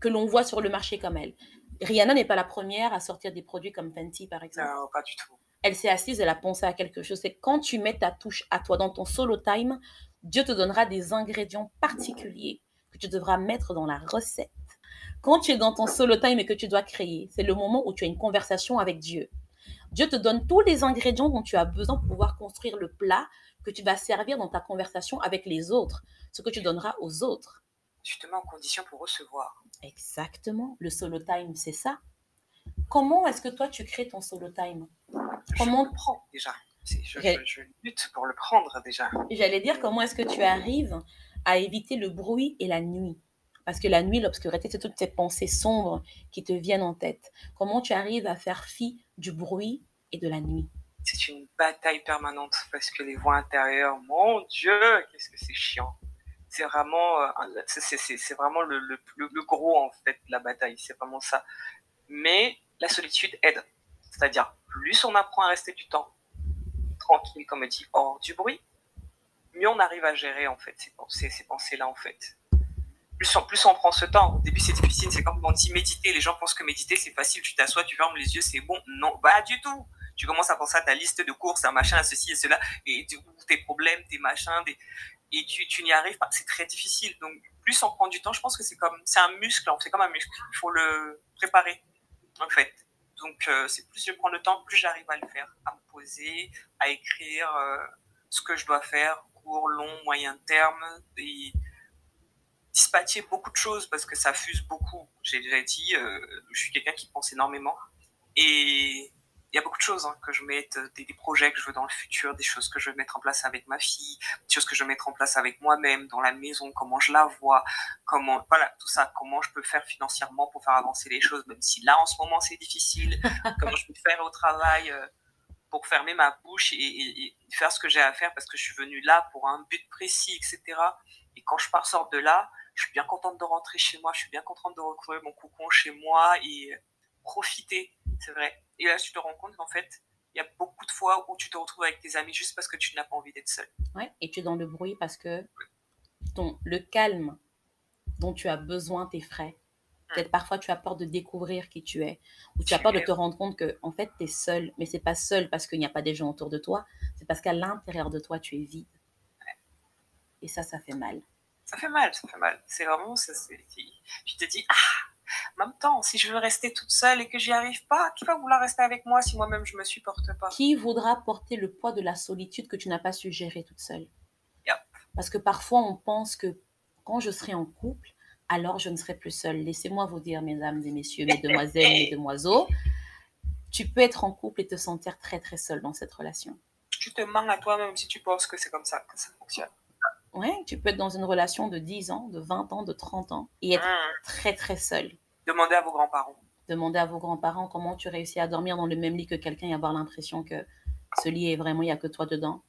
que l'on voit sur le marché comme elle. Rihanna n'est pas la première à sortir des produits comme Fenty, par exemple. Non, pas du tout. Elle s'est assise, elle a pensé à quelque chose. C'est quand tu mets ta touche à toi dans ton solo time, Dieu te donnera des ingrédients particuliers que tu devras mettre dans la recette. Quand tu es dans ton solo time et que tu dois créer, c'est le moment où tu as une conversation avec Dieu. Dieu te donne tous les ingrédients dont tu as besoin pour pouvoir construire le plat que tu vas servir dans ta conversation avec les autres, ce que tu donneras aux autres. Tu te mets en condition pour recevoir. Exactement. Le solo time, c'est ça. Comment est-ce que toi, tu crées ton solo time? Comment... Je le prends déjà. Je, lutte pour le prendre déjà. J'allais dire comment est-ce que tu arrives à éviter le bruit et la nuit? Parce que la nuit, l'obscurité, c'est toutes ces pensées sombres qui te viennent en tête. Comment tu arrives à faire fi du bruit et de la nuit? C'est une bataille permanente parce que les voix intérieures, mon Dieu, qu'est-ce que c'est chiant. C'est vraiment, euh, c'est vraiment le, gros en fait de la bataille, c'est vraiment ça. Mais la solitude aide. C'est-à-dire, plus on apprend à rester du temps tranquille, comme on dit, hors du bruit, mieux on arrive à gérer en fait ces pensées-là en fait plus on, prend ce temps. Au début, c'est difficile. C'est comme on dit méditer. Les gens pensent que méditer, c'est facile. Tu t'assois, tu fermes les yeux, c'est bon. Non, pas du tout. Tu commences à penser à ta liste de courses, à machin, à ceci et cela, et tes problèmes, tes machins, et tu, n'y arrives pas. C'est très difficile. Donc, plus on prend du temps, je pense que c'est comme, c'est un muscle. C'est comme un muscle. Il faut le préparer, en fait. Donc, euh, c'est plus je prends le temps, plus j'arrive à le faire, à me poser, à écrire euh, ce que je dois faire, court, long, moyen terme, dispatcher beaucoup de choses parce que ça fuse beaucoup. J'ai déjà dit, euh, je suis quelqu'un qui pense énormément. Et il y a beaucoup de choses hein, que je mette, des, des, projets que je veux dans le futur, des choses que je veux mettre en place avec ma fille, des choses que je veux mettre en place avec moi-même, dans la maison, comment je la vois, comment, voilà, tout ça, comment je peux faire financièrement pour faire avancer les choses, même si là, en ce moment, c'est difficile, [laughs] comment je peux faire au travail euh, pour fermer ma bouche et, et, et faire ce que j'ai à faire parce que je suis venu là pour un but précis, etc. Et quand je pars sort de là, je suis bien contente de rentrer chez moi, je suis bien contente de retrouver mon cocon chez moi et profiter, c'est vrai. Et là, tu te rends compte qu'en fait, il y a beaucoup de fois où tu te retrouves avec tes amis juste parce que tu n'as pas envie d'être seul. Ouais, et tu es dans le bruit parce que ton, le calme dont tu as besoin t'effraie. Hmm. Peut-être parfois tu as peur de découvrir qui tu es, ou tu as peur de te rendre compte que en fait tu es seul, mais c'est pas seul parce qu'il n'y a pas des gens autour de toi, c'est parce qu'à l'intérieur de toi tu es vide. Et ça, ça fait mal ça fait mal, ça fait mal. C'est vraiment, ça, tu te dis, ah, en même temps, si je veux rester toute seule et que j'y arrive pas, qui va vouloir rester avec moi si moi-même je me supporte pas? Qui voudra porter le poids de la solitude que tu n'as pas su gérer toute seule? Parce que parfois on pense que quand je serai en couple, alors je ne serai plus seule. Laissez-moi vous dire, mesdames et messieurs, [laughs] mesdemoiselles, mesdemoiselles, tu peux être en couple et te sentir très très seule dans cette relation. Tu te mens à toi-même si tu penses que c'est comme ça que ça fonctionne. Ouais, tu peux être dans une relation de 10 ans, de 20 ans, de 30 ans et être Mmh. très très seule. Demandez à vos grands-parents. Demandez à vos grands-parents comment tu réussis à dormir dans le même lit que quelqu'un et avoir l'impression que ce lit est vraiment, il n'y a que toi dedans.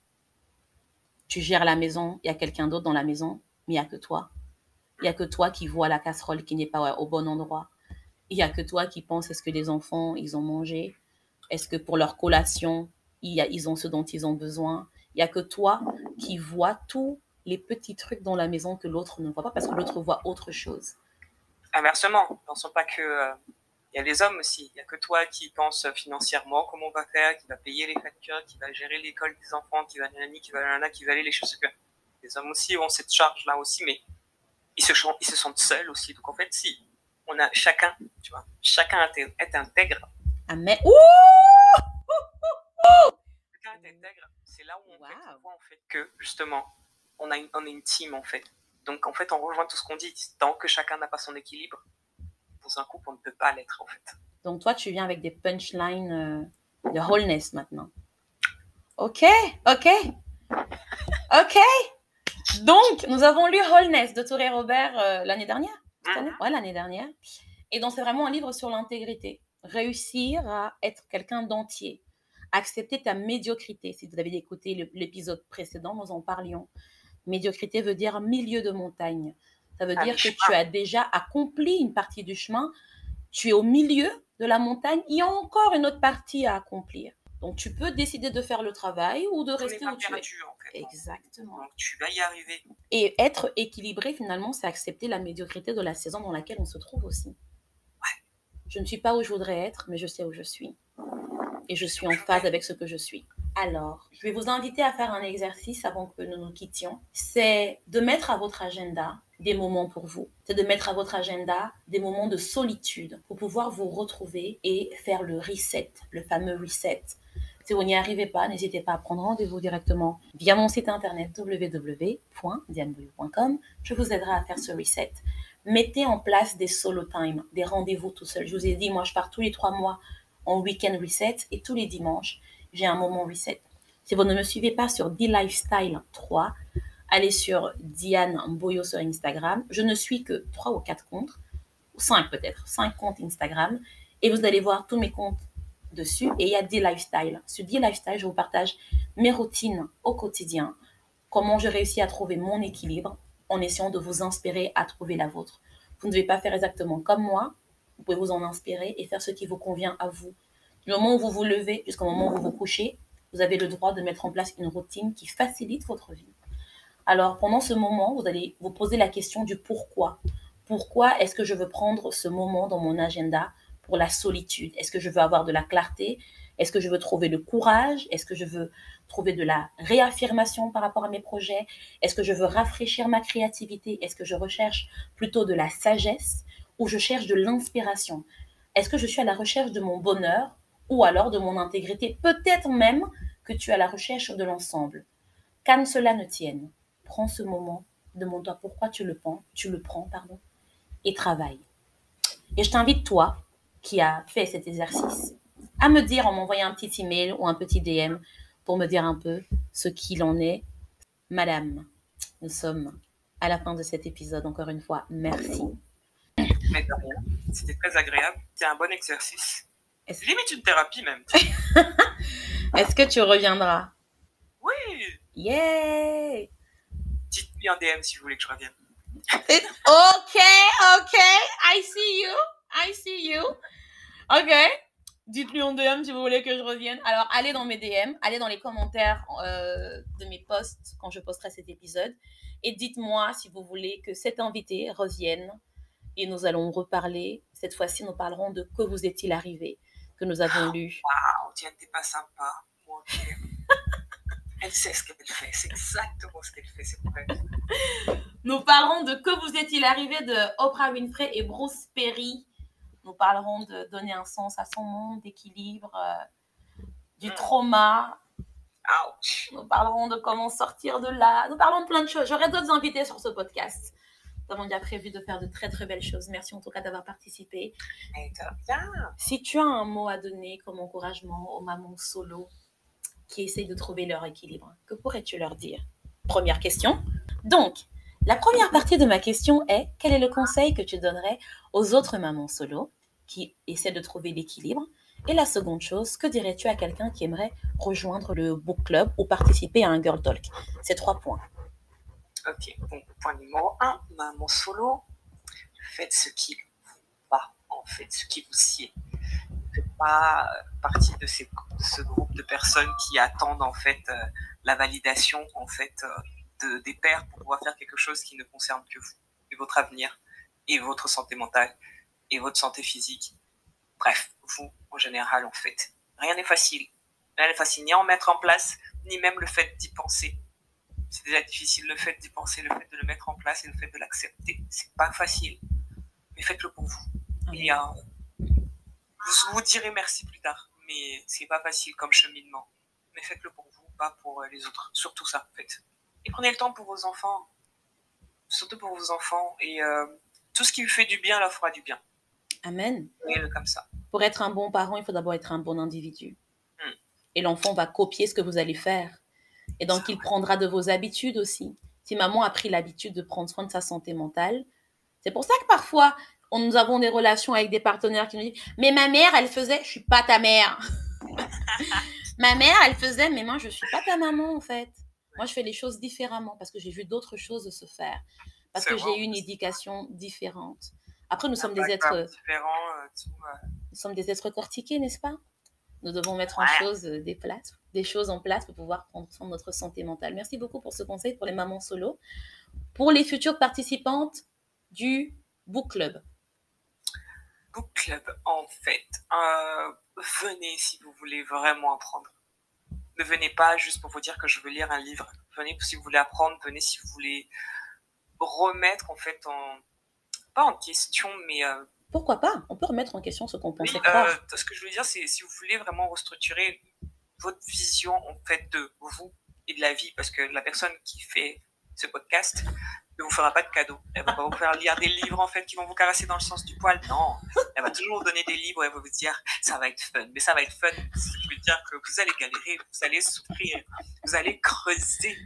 Tu gères la maison, il y a quelqu'un d'autre dans la maison, mais il n'y a que toi. Il n'y a que toi qui vois la casserole qui n'est pas au bon endroit. Il n'y a que toi qui penses est-ce que les enfants, ils ont mangé? Est-ce que pour leur collation, ils ont ce dont ils ont besoin? Il n'y a que toi qui vois tous les petits trucs dans la maison que l'autre ne voit pas parce que l'autre voit autre chose. Inversement, pensons pas que euh, il y a les hommes aussi. Il y a que toi qui penses financièrement comment on va faire, qui va payer les factures, qui va gérer l'école des enfants, qui va nanani, qui va nanana, qui va aller les choses. que Les hommes aussi ont cette charge là aussi, mais ils se, chan- ils se sentent seuls aussi. Donc en fait, si on a chacun, tu vois, chacun est est intègre. Amen. Ouh Chacun est intègre. C'est là où on, fait, Wow. on voit en fait que justement, on a une, on est une team en fait. Donc en fait, on rejoint tout ce qu'on dit. Tant que chacun n'a pas son équilibre, dans un couple, on ne peut pas l'être en fait. Donc toi, tu viens avec des punchlines euh, de wholeness maintenant. Ok, ok, ok. Donc, nous avons lu Wholeness de Touré Robert euh, l'année dernière. Cette année? Ouais, l'année dernière. Et donc, c'est vraiment un livre sur l'intégrité. Réussir à être quelqu'un d'entier. Accepter ta médiocrité. Si vous avez écouté l'épisode précédent, nous en parlions. Médiocrité veut dire milieu de montagne. Ça veut Ah, dire que chemin. tu as déjà accompli une partie du chemin. Tu es au milieu de la montagne. Il y a encore une autre partie à accomplir. Donc, tu peux décider de faire le travail ou de rester où tu es. en fait. Exactement. Donc tu vas y arriver. Et être équilibré, finalement, c'est accepter la médiocrité de la saison dans laquelle on se trouve aussi. Je ne suis pas où je voudrais être, mais je sais où je suis. Et je suis en phase avec ce que je suis. Alors, je vais vous inviter à faire un exercice avant que nous nous quittions. C'est de mettre à votre agenda des moments pour vous. C'est de mettre à votre agenda des moments de solitude pour pouvoir vous retrouver et faire le reset, le fameux reset. Si vous n'y arrivez pas, n'hésitez pas à prendre rendez-vous directement via mon site internet www.dianebouillou.com. Je vous aiderai à faire ce reset. Mettez en place des solo time, des rendez-vous tout seul. Je vous ai dit, moi, je pars tous les trois mois en week-end reset et tous les dimanches, j'ai un moment reset. Si vous ne me suivez pas sur D-Lifestyle 3, allez sur Diane Boyo sur Instagram. Je ne suis que trois ou quatre comptes, ou cinq peut-être, cinq comptes Instagram, et vous allez voir tous mes comptes dessus. Et il y a D-Lifestyle. Sur D-Lifestyle, je vous partage mes routines au quotidien, comment je réussis à trouver mon équilibre en essayant de vous inspirer à trouver la vôtre. Vous ne devez pas faire exactement comme moi. Vous pouvez vous en inspirer et faire ce qui vous convient à vous. Du moment où vous vous levez jusqu'au moment où vous vous couchez, vous avez le droit de mettre en place une routine qui facilite votre vie. Alors, pendant ce moment, vous allez vous poser la question du pourquoi. Pourquoi est-ce que je veux prendre ce moment dans mon agenda pour la solitude? Est-ce que je veux avoir de la clarté? Est-ce que je veux trouver le courage? Est-ce que je veux trouver de la réaffirmation par rapport à mes projets? Est-ce que je veux rafraîchir ma créativité? Est-ce que je recherche plutôt de la sagesse ou je cherche de l'inspiration? Est-ce que je suis à la recherche de mon bonheur ou alors de mon intégrité Peut-être même que tu es à la recherche de l'ensemble. Qu'à cela ne tienne, prends ce moment, demande-toi pourquoi tu le prends, tu le prends, pardon, et travaille. Et je t'invite, toi, qui as fait cet exercice, à me dire en m'envoyant un petit email ou un petit DM pour me dire un peu ce qu'il en est. Madame, nous sommes à la fin de cet épisode. Encore une fois, merci. C'était très agréable. C'était un bon exercice. Est-ce Limite une thérapie même. [laughs] est-ce que tu reviendras? Oui. Yay Dites-lui en DM si vous voulez que je revienne. [laughs] Ok, ok, I see you, I see you. Ok, dites-lui en DM si vous voulez que je revienne. Alors, allez dans mes DM, allez dans les commentaires euh, de mes posts quand je posterai cet épisode. Et dites-moi si vous voulez que cet invité revienne. Et nous allons reparler. Cette fois-ci, nous parlerons de Que vous est-il arrivé que nous avons lu. Ah, Diane, t'es pas sympa. Moi, ok. [laughs] Elle sait ce qu'elle fait. C'est exactement ce qu'elle fait. C'est vrai. Nous parlerons de Que vous est-il arrivé de Oprah Winfrey et Bruce Perry. Nous parlerons de donner un sens à son monde, d'équilibre, euh, du Mm. trauma. Ouch. Nous parlerons de comment sortir de là. Nous parlons de plein de choses. J'aurai d'autres invités sur ce podcast. Nous avons déjà prévu de faire de très très belles choses. Merci en tout cas d'avoir participé. Et. Si tu as un mot à donner comme encouragement aux mamans solo qui essayent de trouver leur équilibre, que pourrais-tu leur dire? Première question. Donc, la première partie de ma question est quel est le conseil que tu donnerais aux autres mamans solo qui essaient de trouver l'équilibre? Et la seconde chose, que dirais-tu à quelqu'un qui aimerait rejoindre le book club ou participer à un girl talk? Ces trois points. Ok, donc point numéro un, maman solo, faites ce qui vous va, en fait, ce qui vous sied. Ne faites pas euh, partie de, ces, ce groupe de personnes qui attendent en fait euh, la validation en fait euh, de, des pères pour pouvoir faire quelque chose qui ne concerne que vous et votre avenir et votre santé mentale et votre santé physique. Bref, vous en général en fait. Rien n'est facile. Rien n'est facile ni en mettre en place, ni même le fait d'y penser. C'est déjà difficile le fait d'y penser, le fait de le mettre en place et le fait de l'accepter. C'est pas facile. Mais faites-le pour vous. Et euh, vous vous direz merci plus tard. Mais c'est pas facile comme cheminement. Mais faites-le pour vous, pas pour euh, les autres. Surtout ça, en fait. Et prenez le temps pour vos enfants. Surtout pour vos enfants. Et euh, tout ce qui vous fait du bien, leur fera du bien. Amen. Prenez-le comme ça. Pour être un bon parent, il faut d'abord être un bon individu. Hmm. Et l'enfant va copier ce que vous allez faire. Et donc, il prendra de vos habitudes aussi. Si maman a pris l'habitude de prendre soin de sa santé mentale, c'est pour ça que parfois, on, nous avons des relations avec des partenaires qui nous disent Mais ma mère, elle faisait, je suis pas ta mère. [laughs] ma mère, elle faisait, mais moi, je suis pas ta maman en fait. Moi, je fais les choses différemment parce que j'ai vu d'autres choses se faire. Parce que j'ai eu une éducation différente. Après, nous sommes des êtres euh, tout, euh, nous sommes des êtres cortiqués, n'est-ce pas? Nous devons mettre en Ouais. chose euh, des, places, des choses en place pour pouvoir prendre soin de notre santé mentale. Merci beaucoup pour ce conseil pour les mamans solo. Pour les futures participantes du book club, Book Club, en fait, euh, venez si vous voulez vraiment apprendre. Ne venez pas juste pour vous dire que je veux lire un livre. Venez si vous voulez apprendre, venez si vous voulez remettre en fait en pas en question, mais euh, pourquoi pas? On peut remettre en question ce qu'on oui, pensait croire. euh, ce que je veux dire, c'est si vous voulez vraiment restructurer votre vision en fait de vous et de la vie, parce que la personne qui fait ce podcast ne vous fera pas de cadeau. Elle va pas vous faire lire des livres en fait qui vont vous caresser dans le sens du poil. Non, elle va toujours donner des livres et elle va vous dire ça va être fun. Mais ça va être fun, ce qui veut dire que vous allez galérer, vous allez souffrir, vous allez creuser,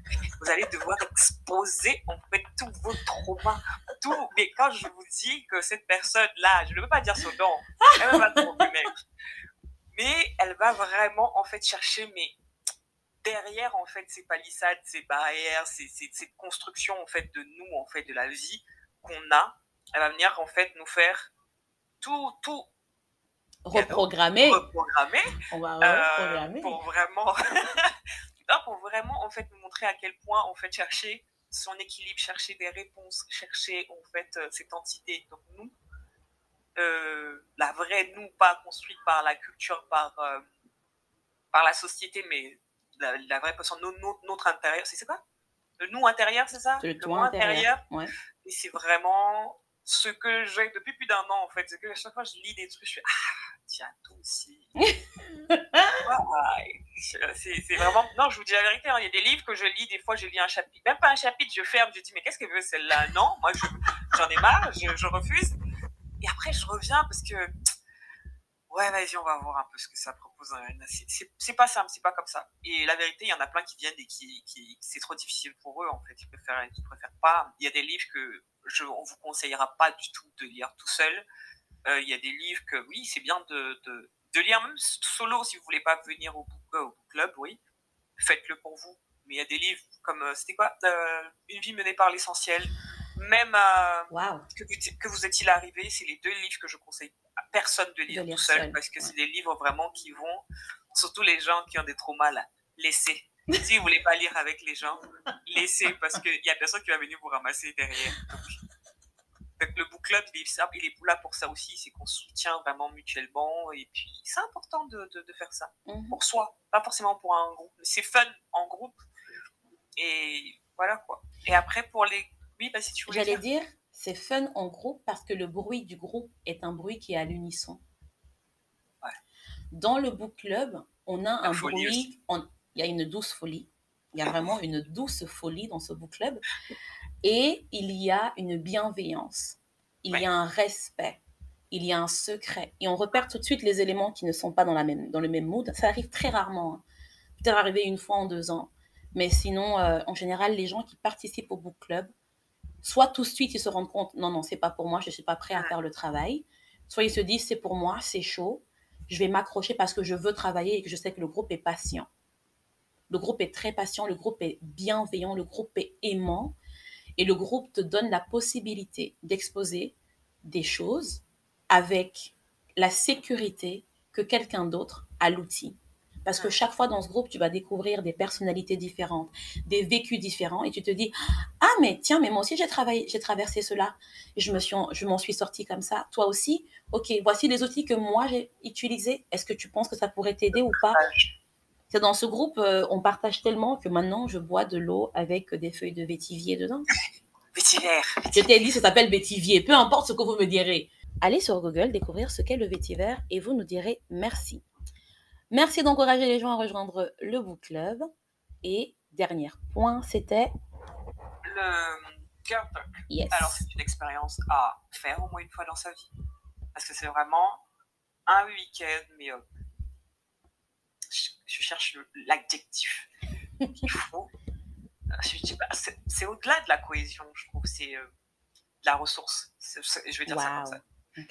vous allez devoir exposer en fait tous vos traumas, tout. Mais quand je vous dis que cette personne-là, je ne veux pas dire son nom, elle va pas trop. Mais elle va vraiment en fait chercher mais derrière en fait ces palissades, ces barrières, ces, ces, cette construction en fait de nous en fait de la vie qu'on a, elle va venir en fait nous faire tout tout Reprogrammer. reprogrammer On va euh, pour vraiment [laughs] Non, pour vraiment en fait nous montrer à quel point en fait chercher son équilibre, chercher des réponses, chercher en fait euh, cette entité. Donc nous, euh, la vraie nous, pas construite par la culture, par euh, par la société, mais la, la vraie personne, no- no- notre intérieur, c'est quoi? Le nous intérieur, c'est ça? Le moi intérieur. Ouais. et c'est vraiment ce que j'ai depuis plus d'un an, en fait. C'est que à chaque fois, je lis des trucs, je fais Ah, tiens, toi aussi. [laughs] C'est vraiment. Non, je vous dis la vérité, hein, il y a des livres que je lis, des fois, je lis un chapitre. Même pas un chapitre, je ferme, je dis Mais qu'est-ce qu'elle veut celle-là? Non, moi, je- j'en ai marre, je, je refuse. Et après, je reviens parce que. Ouais, vas-y, on va voir un peu ce que ça propose. C'est- pas simple, c'est pas comme ça. Et la vérité, il y en a plein qui viennent et qui, c'est trop difficile pour eux, en fait. Ils préfèrent, ils préfèrent pas. Il y a des livres que je, on vous conseillera pas du tout de lire tout seul. Euh, il y a des livres que, oui, c'est bien de, de, lire même solo si vous voulez pas venir au book, euh, au book club, oui. Faites-le pour vous. Mais il y a des livres comme, euh, c'était quoi Une vie menée par l'essentiel. Même euh, Waouh. que, vous- que vous est-il arrivé, c'est les deux livres que je conseille à personne de lire, De lire tout seul, seul, parce que ouais. c'est des livres vraiment qui vont, surtout les gens qui ont des traumas là, laissez. [laughs] si vous voulez pas lire avec les gens, laissez, parce qu'il y a personne qui va venir vous ramasser derrière. Donc, le book club, il est, là pour ça aussi, c'est qu'on soutient vraiment mutuellement, et puis c'est important de, de, de faire ça Mhm. pour soi, pas forcément pour un groupe. Mais C'est fun en groupe. Et voilà quoi. Et après pour les. Oui, vas-y, tu voulais J'allais dire. dire, c'est fun en groupe parce que le bruit du groupe est un bruit qui est à l'unisson. Ouais. Dans le book club, on a La un bruit, il y a une douce folie. Il y a [laughs] vraiment une douce folie dans ce book club. Et il y a une bienveillance. Il y a un respect. Il y a un secret. Et on repère tout de suite les éléments qui ne sont pas dans, la même, dans le même mood. Ça arrive très rarement. Hein. Peut-être arriver une fois en deux ans. Mais sinon, euh, en général, les gens qui participent au book club, soit tout de suite, ils se rendent compte, non, non, c'est pas pour moi, je ne suis pas prêt à faire le travail. Soit ils se disent, c'est pour moi, c'est chaud, je vais m'accrocher parce que je veux travailler et que je sais que le groupe est patient. Le groupe est très patient, le groupe est bienveillant, le groupe est aimant. Et le groupe te donne la possibilité d'exposer des choses avec la sécurité que quelqu'un d'autre a l'outil. Parce que chaque fois dans ce groupe, tu vas découvrir des personnalités différentes, des vécus différents, et tu te dis ah mais tiens mais moi aussi j'ai travaillé, j'ai traversé cela, je me suis, je m'en suis sortie comme ça. Toi aussi, ok, voici les outils que moi j'ai utilisés. Est-ce que tu penses que ça pourrait t'aider ou pas? C'est dans ce groupe, euh, on partage tellement que maintenant je bois de l'eau avec des feuilles de vétivier dedans. [laughs] vétiver. Je t'ai dit, ça s'appelle vétivier. Peu importe ce que vous me direz. Allez sur Google découvrir ce qu'est le vétiver et vous nous direz merci. Merci d'encourager les gens à rejoindre le book club. Et dernier point, c'était le Girl Talk. Alors, c'est une expérience à faire au moins une fois dans sa vie. Parce que c'est vraiment un week-end, mais euh, je, cherche l'adjectif qu'il faut. c'est au-delà de la cohésion, je trouve. C'est euh, de la ressource. je vais dire ça comme ça.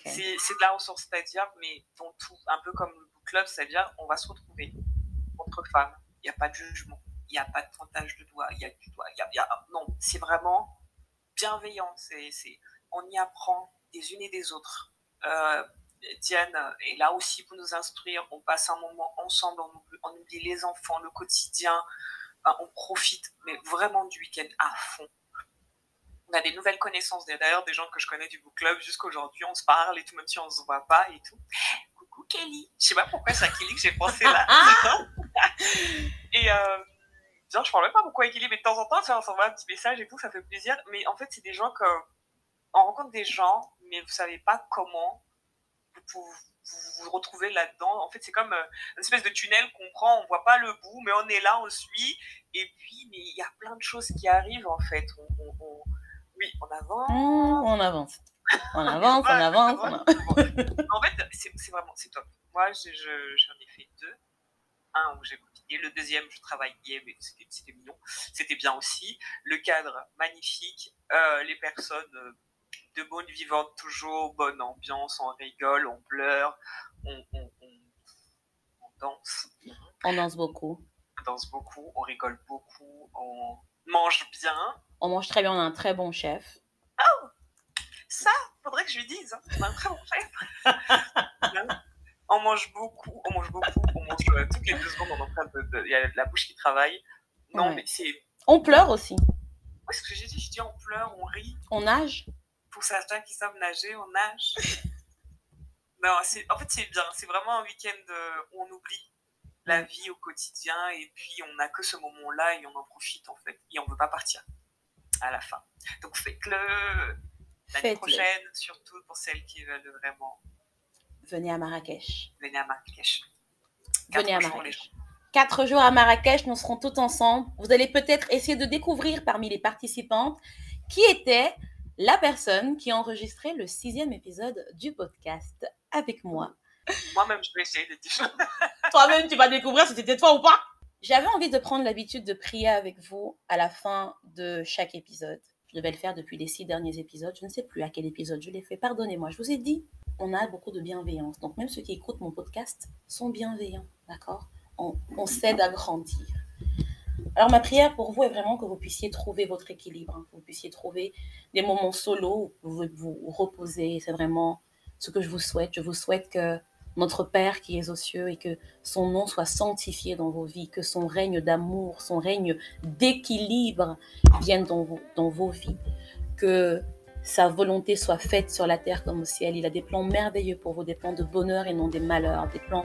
C'est de la ressource, c'est-à-dire, mais dans tout, un peu comme le club, c'est-à-dire on va se retrouver entre femmes. Il n'y a pas de jugement, il n'y a pas de pointage de doigts, il y a du doigt, il y a, non, c'est vraiment bienveillant. C'est, on y apprend des unes et des autres. Euh, Diane est là aussi pour nous instruire. On passe un moment ensemble, on oublie, les enfants, le quotidien, on profite, mais vraiment du week-end à fond. On a des nouvelles connaissances, d'ailleurs des gens que je connais du book club jusqu'aujourd'hui, on se parle et tout, même si on ne se voit pas et tout. Kelly. Je sais pas pourquoi c'est à Kelly que j'ai pensé là. [laughs] [laughs] et euh, genre, je parle même pas beaucoup à Kelly, mais de temps en temps, on s'envoie un petit message et tout, ça fait plaisir. Mais en fait, c'est des gens que. On rencontre des gens, mais vous savez pas comment vous vous, retrouvez là-dedans. En fait, c'est comme euh, une espèce de tunnel qu'on prend, on voit pas le bout, mais on est là, on suit. Et puis, mais il y a plein de choses qui arrivent en fait. On, oui, on avance. Mmh, on avance. On avance, on avance. [laughs] en fait, c'est vraiment, c'est top. Moi, j'en ai fait deux. Un où j'ai copié, le deuxième, je travaillais, mais c'était mignon. C'était bien aussi. Le cadre, magnifique. Euh, les personnes euh, de bonne vivante, toujours bonne ambiance, on rigole, on pleure, on, on, on, danse. On danse beaucoup. On danse beaucoup, on rigole beaucoup, on mange bien. On mange très bien, on a un très bon chef. Oh ça, faudrait que je lui dise. On chef. [laughs] on mange beaucoup, on mange beaucoup, on mange euh, toutes les deux secondes, on est en train de. Il y a la bouche qui travaille. Non, mais c'est. On pleure aussi. Oui, ce que j'ai dit, je dis on pleure, on rit. On nage. Pour certains qui savent nager, on nage. [laughs] non, en fait, c'est bien. C'est vraiment un week-end euh, où on oublie la vie au quotidien et puis on n'a que ce moment-là et on en profite en fait. Et on ne veut pas partir à la fin. Donc faites-le l'année prochaine, surtout pour celles qui veulent vraiment. Venez à Marrakech. Venez à Marrakech. Venez à Marrakech. Quatre jours à Marrakech, nous serons tous ensemble. Vous allez peut-être essayer de découvrir parmi les participantes qui était la personne qui a enregistré le sixième épisode du podcast avec moi. Moi-même, je vais essayer de. [laughs] Toi-même, tu vas découvrir si c'était toi ou pas. J'avais envie de prendre l'habitude de prier avec vous à la fin de chaque épisode. Devais le faire depuis les six derniers épisodes. Je ne sais plus à quel épisode je l'ai fait. Pardonnez-moi, je vous ai dit, on a beaucoup de bienveillance. Donc même ceux qui écoutent mon podcast sont bienveillants, d'accord? On, on s'aide à grandir. Alors ma prière pour vous est vraiment que vous puissiez trouver votre équilibre, hein, que vous puissiez trouver des moments solo où vous vous reposer. C'est vraiment ce que je vous souhaite. Je vous souhaite que notre Père qui est aux cieux et que son nom soit sanctifié dans vos vies, que son règne d'amour, son règne d'équilibre vienne dans vos, dans vos vies, que sa volonté soit faite sur la terre comme au ciel. Il a des plans merveilleux pour vous, des plans de bonheur et non des malheurs, des plans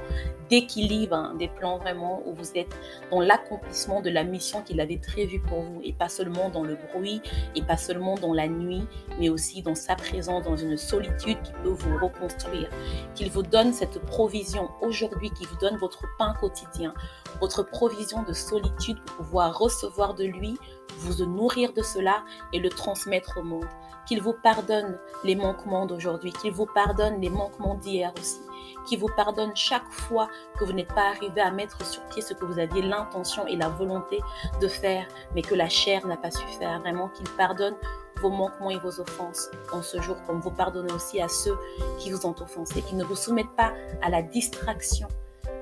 d'équilibre, hein, des plans vraiment où vous êtes dans l'accomplissement de la mission qu'il avait prévue pour vous et pas seulement dans le bruit et pas seulement dans la nuit, mais aussi dans sa présence, dans une solitude qui peut vous reconstruire. Qu'il vous donne cette provision aujourd'hui, qui vous donne votre pain quotidien votre provision de solitude pour pouvoir recevoir de lui, vous nourrir de cela et le transmettre au monde. Qu'il vous pardonne les manquements d'aujourd'hui, qu'il vous pardonne les manquements d'hier aussi, qu'il vous pardonne chaque fois que vous n'êtes pas arrivé à mettre sur pied ce que vous aviez l'intention et la volonté de faire, mais que la chair n'a pas su faire. Vraiment, qu'il pardonne vos manquements et vos offenses en ce jour, comme vous pardonnez aussi à ceux qui vous ont offensé, qui ne vous soumettent pas à la distraction,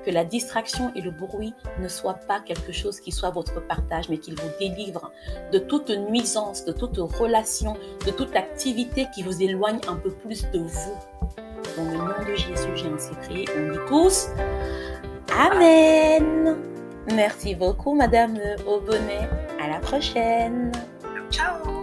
que la distraction et le bruit ne soient pas quelque chose qui soit votre partage, mais qu'il vous délivre de toute nuisance, de toute relation, de toute activité qui vous éloigne un peu plus de vous. Dans le nom de Jésus, j'ai ainsi prié. On dit tous Amen. Merci beaucoup, Madame Aubonnet. À la prochaine. Ciao.